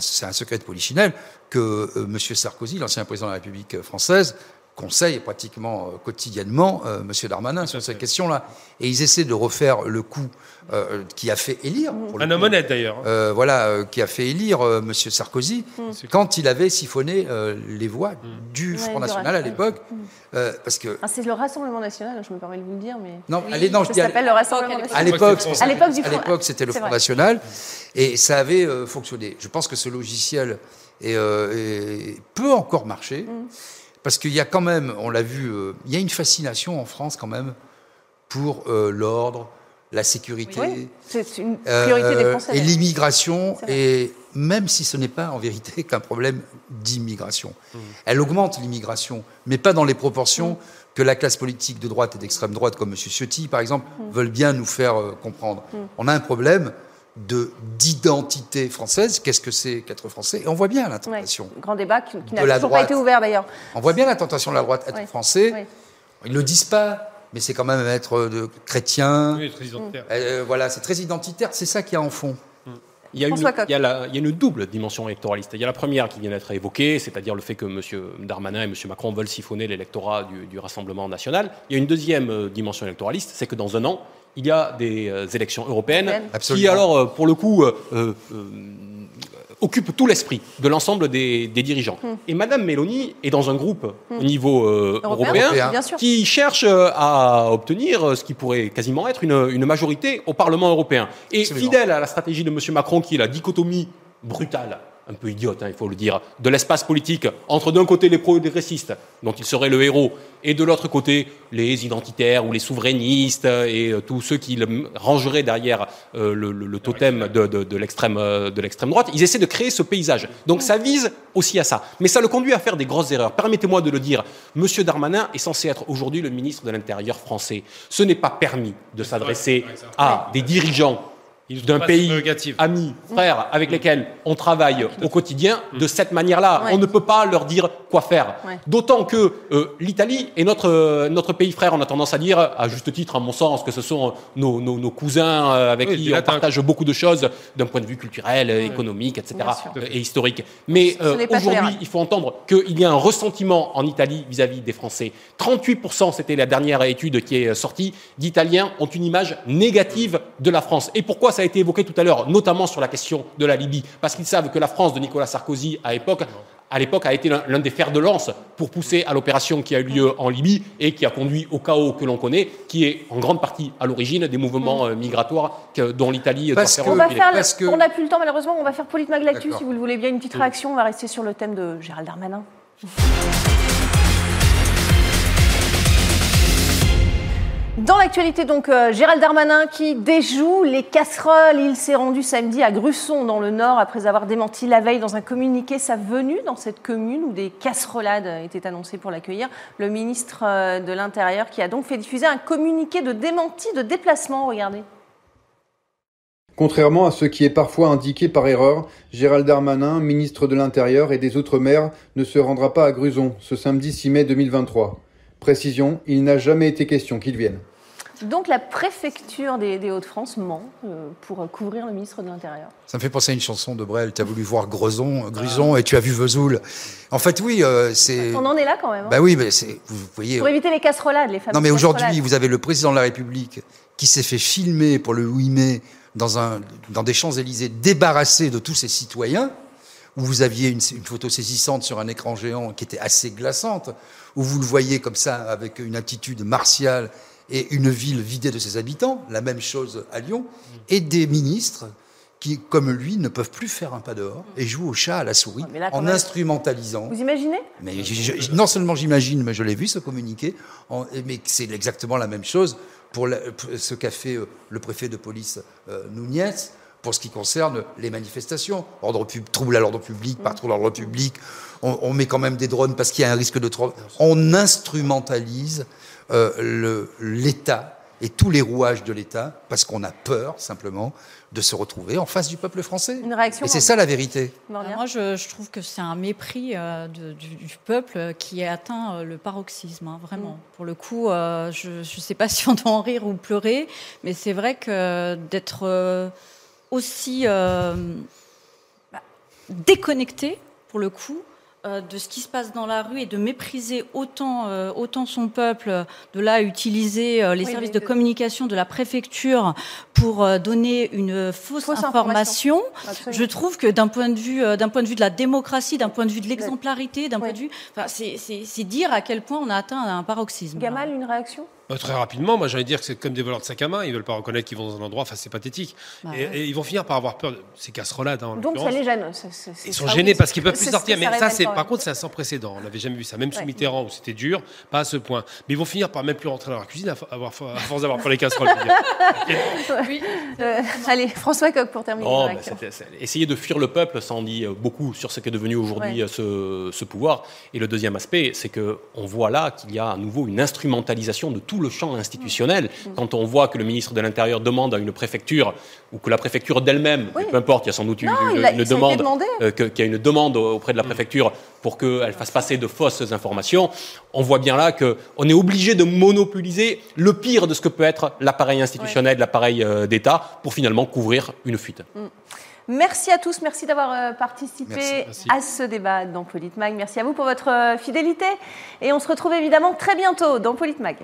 c'est un secret de polichinelle que euh, M. Sarkozy, l'ancien président de la République française, conseille pratiquement euh, quotidiennement euh, M. Darmanin sur cette question-là. Et ils essaient de refaire le coup euh, qui a fait élire. Un homme honnête d'ailleurs. Hein. voilà, qui a fait élire M. Sarkozy mm. quand il avait siphonné les voix mm. du Front National à l'époque. Mm. parce que. Ah, c'est le Rassemblement National, je me permets de vous le dire, mais. Non, allez, non, je dis. Ça s'appelle le Rassemblement National. À l'époque, à l'époque, c'était le Front National, et ça avait fonctionné. Je pense que ce logiciel et, peut encore marcher. Parce qu'il y a quand même, on l'a vu, euh, il y a une fascination en France quand même pour euh, l'ordre, la sécurité. c'est une priorité des Français. Et l'immigration, et même si ce n'est pas en vérité qu'un problème d'immigration. Mmh. Elle augmente l'immigration, mais pas dans les proportions. Mmh que la classe politique de droite et d'extrême droite, comme M. Ciotti, par exemple, mm. veulent bien nous faire euh, comprendre. On a un problème de d'identité française. Qu'est-ce que c'est qu'être français? Et on voit bien la tentation. grand débat qui, n'a toujours pas été ouvert d'ailleurs. On voit bien la tentation de la droite être français. Ils ne le disent pas, mais c'est quand même être de chrétien. Oui, très identitaire. Euh, voilà, c'est très identitaire. C'est ça qui a en fond. Il y, a une, il, une, double dimension électoraliste. Il y a la première qui vient d'être évoquée, c'est-à-dire le fait que M. Darmanin et M. Macron veulent siphonner l'électorat du, Rassemblement national. Il y a une deuxième euh, dimension électoraliste, c'est que dans un an, il y a des euh, élections européennes qui, alors, euh, pour le coup, occupe tout l'esprit de l'ensemble des, dirigeants. Hmm. Et Madame Mélanie est dans un groupe hmm. au niveau euh, européen, qui cherche euh, à obtenir euh, ce qui pourrait quasiment être une, une majorité au Parlement européen. Et fidèle à la stratégie de M. Macron, qui est la dichotomie brutale un peu idiote, hein, il faut le dire, de l'espace politique entre d'un côté les progressistes, dont il serait le héros, et de l'autre côté les identitaires ou les souverainistes et euh, tous ceux qui le rangeraient derrière euh, le, totem de, euh, de l'extrême droite, ils essaient de créer ce paysage. Donc ça vise aussi à ça, mais ça le conduit à faire des grosses erreurs. Permettez-moi de le dire, Monsieur Darmanin est censé être aujourd'hui le ministre de l'Intérieur français. Ce n'est pas permis de s'adresser à des dirigeants d'un pays ami, frère, avec lesquels on travaille au quotidien de cette manière-là. On ne peut pas leur dire quoi faire. D'autant que euh, l'Italie est notre, euh, notre pays frère. On a tendance à dire, à juste titre, à mon sens, que ce sont nos, nos, cousins euh, avec qui on partage beaucoup de choses d'un point de vue culturel, économique, etc. et historique. Mais aujourd'hui, il faut entendre qu'il y a un ressentiment en Italie vis-à-vis -vis des Français. 38%, c'était la dernière étude qui est sortie, d'Italiens ont une image négative de la France. Et pourquoi ça a été évoqué tout à l'heure, notamment sur la question de la Libye, parce qu'ils savent que la France de Nicolas Sarkozy à l'époque à l'époque a été l'un des fers de lance pour pousser à l'opération qui a eu lieu en Libye et qui a conduit au chaos que l'on connaît, qui est en grande partie à l'origine des mouvements euh, migratoires dont l'Italie doit faire on va faire On n'a plus le temps malheureusement, on va faire Politmag si vous le voulez bien, une petite réaction. On va rester sur le thème de Gérald Darmanin. Dans l'actualité, donc, euh, Gérald Darmanin qui déjoue les casseroles. Il s'est rendu samedi à Grusson, dans le Nord, après avoir démenti la veille dans un communiqué sa venue dans cette commune où des casserolades étaient annoncées pour l'accueillir. Le ministre euh, de l'Intérieur qui a donc fait diffuser un communiqué de démenti de déplacement. Regardez. Contrairement à ce qui est parfois indiqué par erreur, Gérald Darmanin, ministre de l'Intérieur et des Outre-mer, ne se rendra pas à Gruson ce samedi 6 mai 2023. Précision, il n'a jamais été question qu'il vienne. Donc la préfecture des, Hauts-de-France ment euh, pour couvrir le ministre de l'Intérieur. Ça me fait penser à une chanson de Brel. Tu as voulu voir Gruson et tu as vu Vesoul. En fait, oui, euh, c'est. On en est là quand même. Hein. Bah oui, mais c'est. Vous voyez. Pour éviter les casserolades, les fameuses Non, mais aujourd'hui, vous avez le président de la République qui s'est fait filmer pour le 8 mai dans, un, dans des Champs-Élysées débarrassé de tous ses citoyens où vous aviez une, photo saisissante sur un écran géant qui était assez glaçante, où vous le voyez comme ça avec une attitude martiale et une ville vidée de ses habitants, la même chose à Lyon, et des ministres qui, comme lui, ne peuvent plus faire un pas dehors et jouent au chat à la souris en instrumentalisant. Vous imaginez? Mais Non seulement j'imagine, mais je l'ai vu se communiquer, mais c'est exactement la même chose pour, ce qu'a fait euh, le préfet de police euh, pour ce qui concerne les manifestations. Ordre trouble à l'ordre public, par trouble à l'ordre public, on, met quand même des drones parce qu'il y a un risque de trop. On instrumentalise euh, l'État et tous les rouages de l'État parce qu'on a peur simplement de se retrouver en face du peuple français. Une réaction et c'est ça la vérité. Moi, je, trouve que c'est un mépris euh, du, peuple qui a atteint euh, le paroxysme, hein, vraiment. Mm. Pour le coup, je ne sais pas si on doit en rire ou pleurer, mais c'est vrai que d'être aussi euh, bah, déconnecté, pour le coup, euh, de ce qui se passe dans la rue et de mépriser autant, euh, autant son peuple, de là utiliser les services de communication de la préfecture pour donner une fausse, information. Je trouve que d'un point de vue, d'un point de vue de la démocratie, d'un point de vue de l'exemplarité, d'un point de vue, c'est dire à quel point on a atteint un paroxysme. Gamal, une réaction? Bah, Très rapidement, moi j'ai envie de dire que c'est comme des voleurs de sac à main, ils veulent pas reconnaître qu'ils vont dans un endroit, enfin c'est pathétique. Bah et, ils vont finir par avoir peur de ces casseroles-là. Hein, Donc ça les gêne. ils sont gênés parce qu'ils peuvent plus sortir. Mais ça, c'est par contre, c'est sans précédent. On n'avait jamais vu ça. Même sous Mitterrand où c'était dur, pas à ce point. Mais ils vont finir par même plus rentrer dans leur cuisine à, force d'avoir peur les casseroles. oui. Euh, allez, François Coq pour terminer. Oh, essayer de fuir le peuple, ça en dit beaucoup sur ce qu'est devenu aujourd'hui ce, ce, pouvoir. Et le deuxième aspect, c'est que on voit là qu'il y a à nouveau une instrumentalisation de tout le champ institutionnel. Quand on voit que le ministre de l'Intérieur demande à une préfecture, ou que la préfecture d'elle-même, peu importe, il y a sans doute une, demande, euh, qu'il y a une demande auprès de la mm. préfecture pour qu'elle fasse passer de fausses informations, on voit bien là qu'on est obligé de monopoliser le pire de ce que peut être l'appareil institutionnel, l'appareil euh, d'État, pour finalement couvrir une fuite. Mm. Merci à tous, merci d'avoir euh, participé à ce débat dans Politmag. Merci à vous pour votre fidélité et on se retrouve évidemment très bientôt dans Politmag.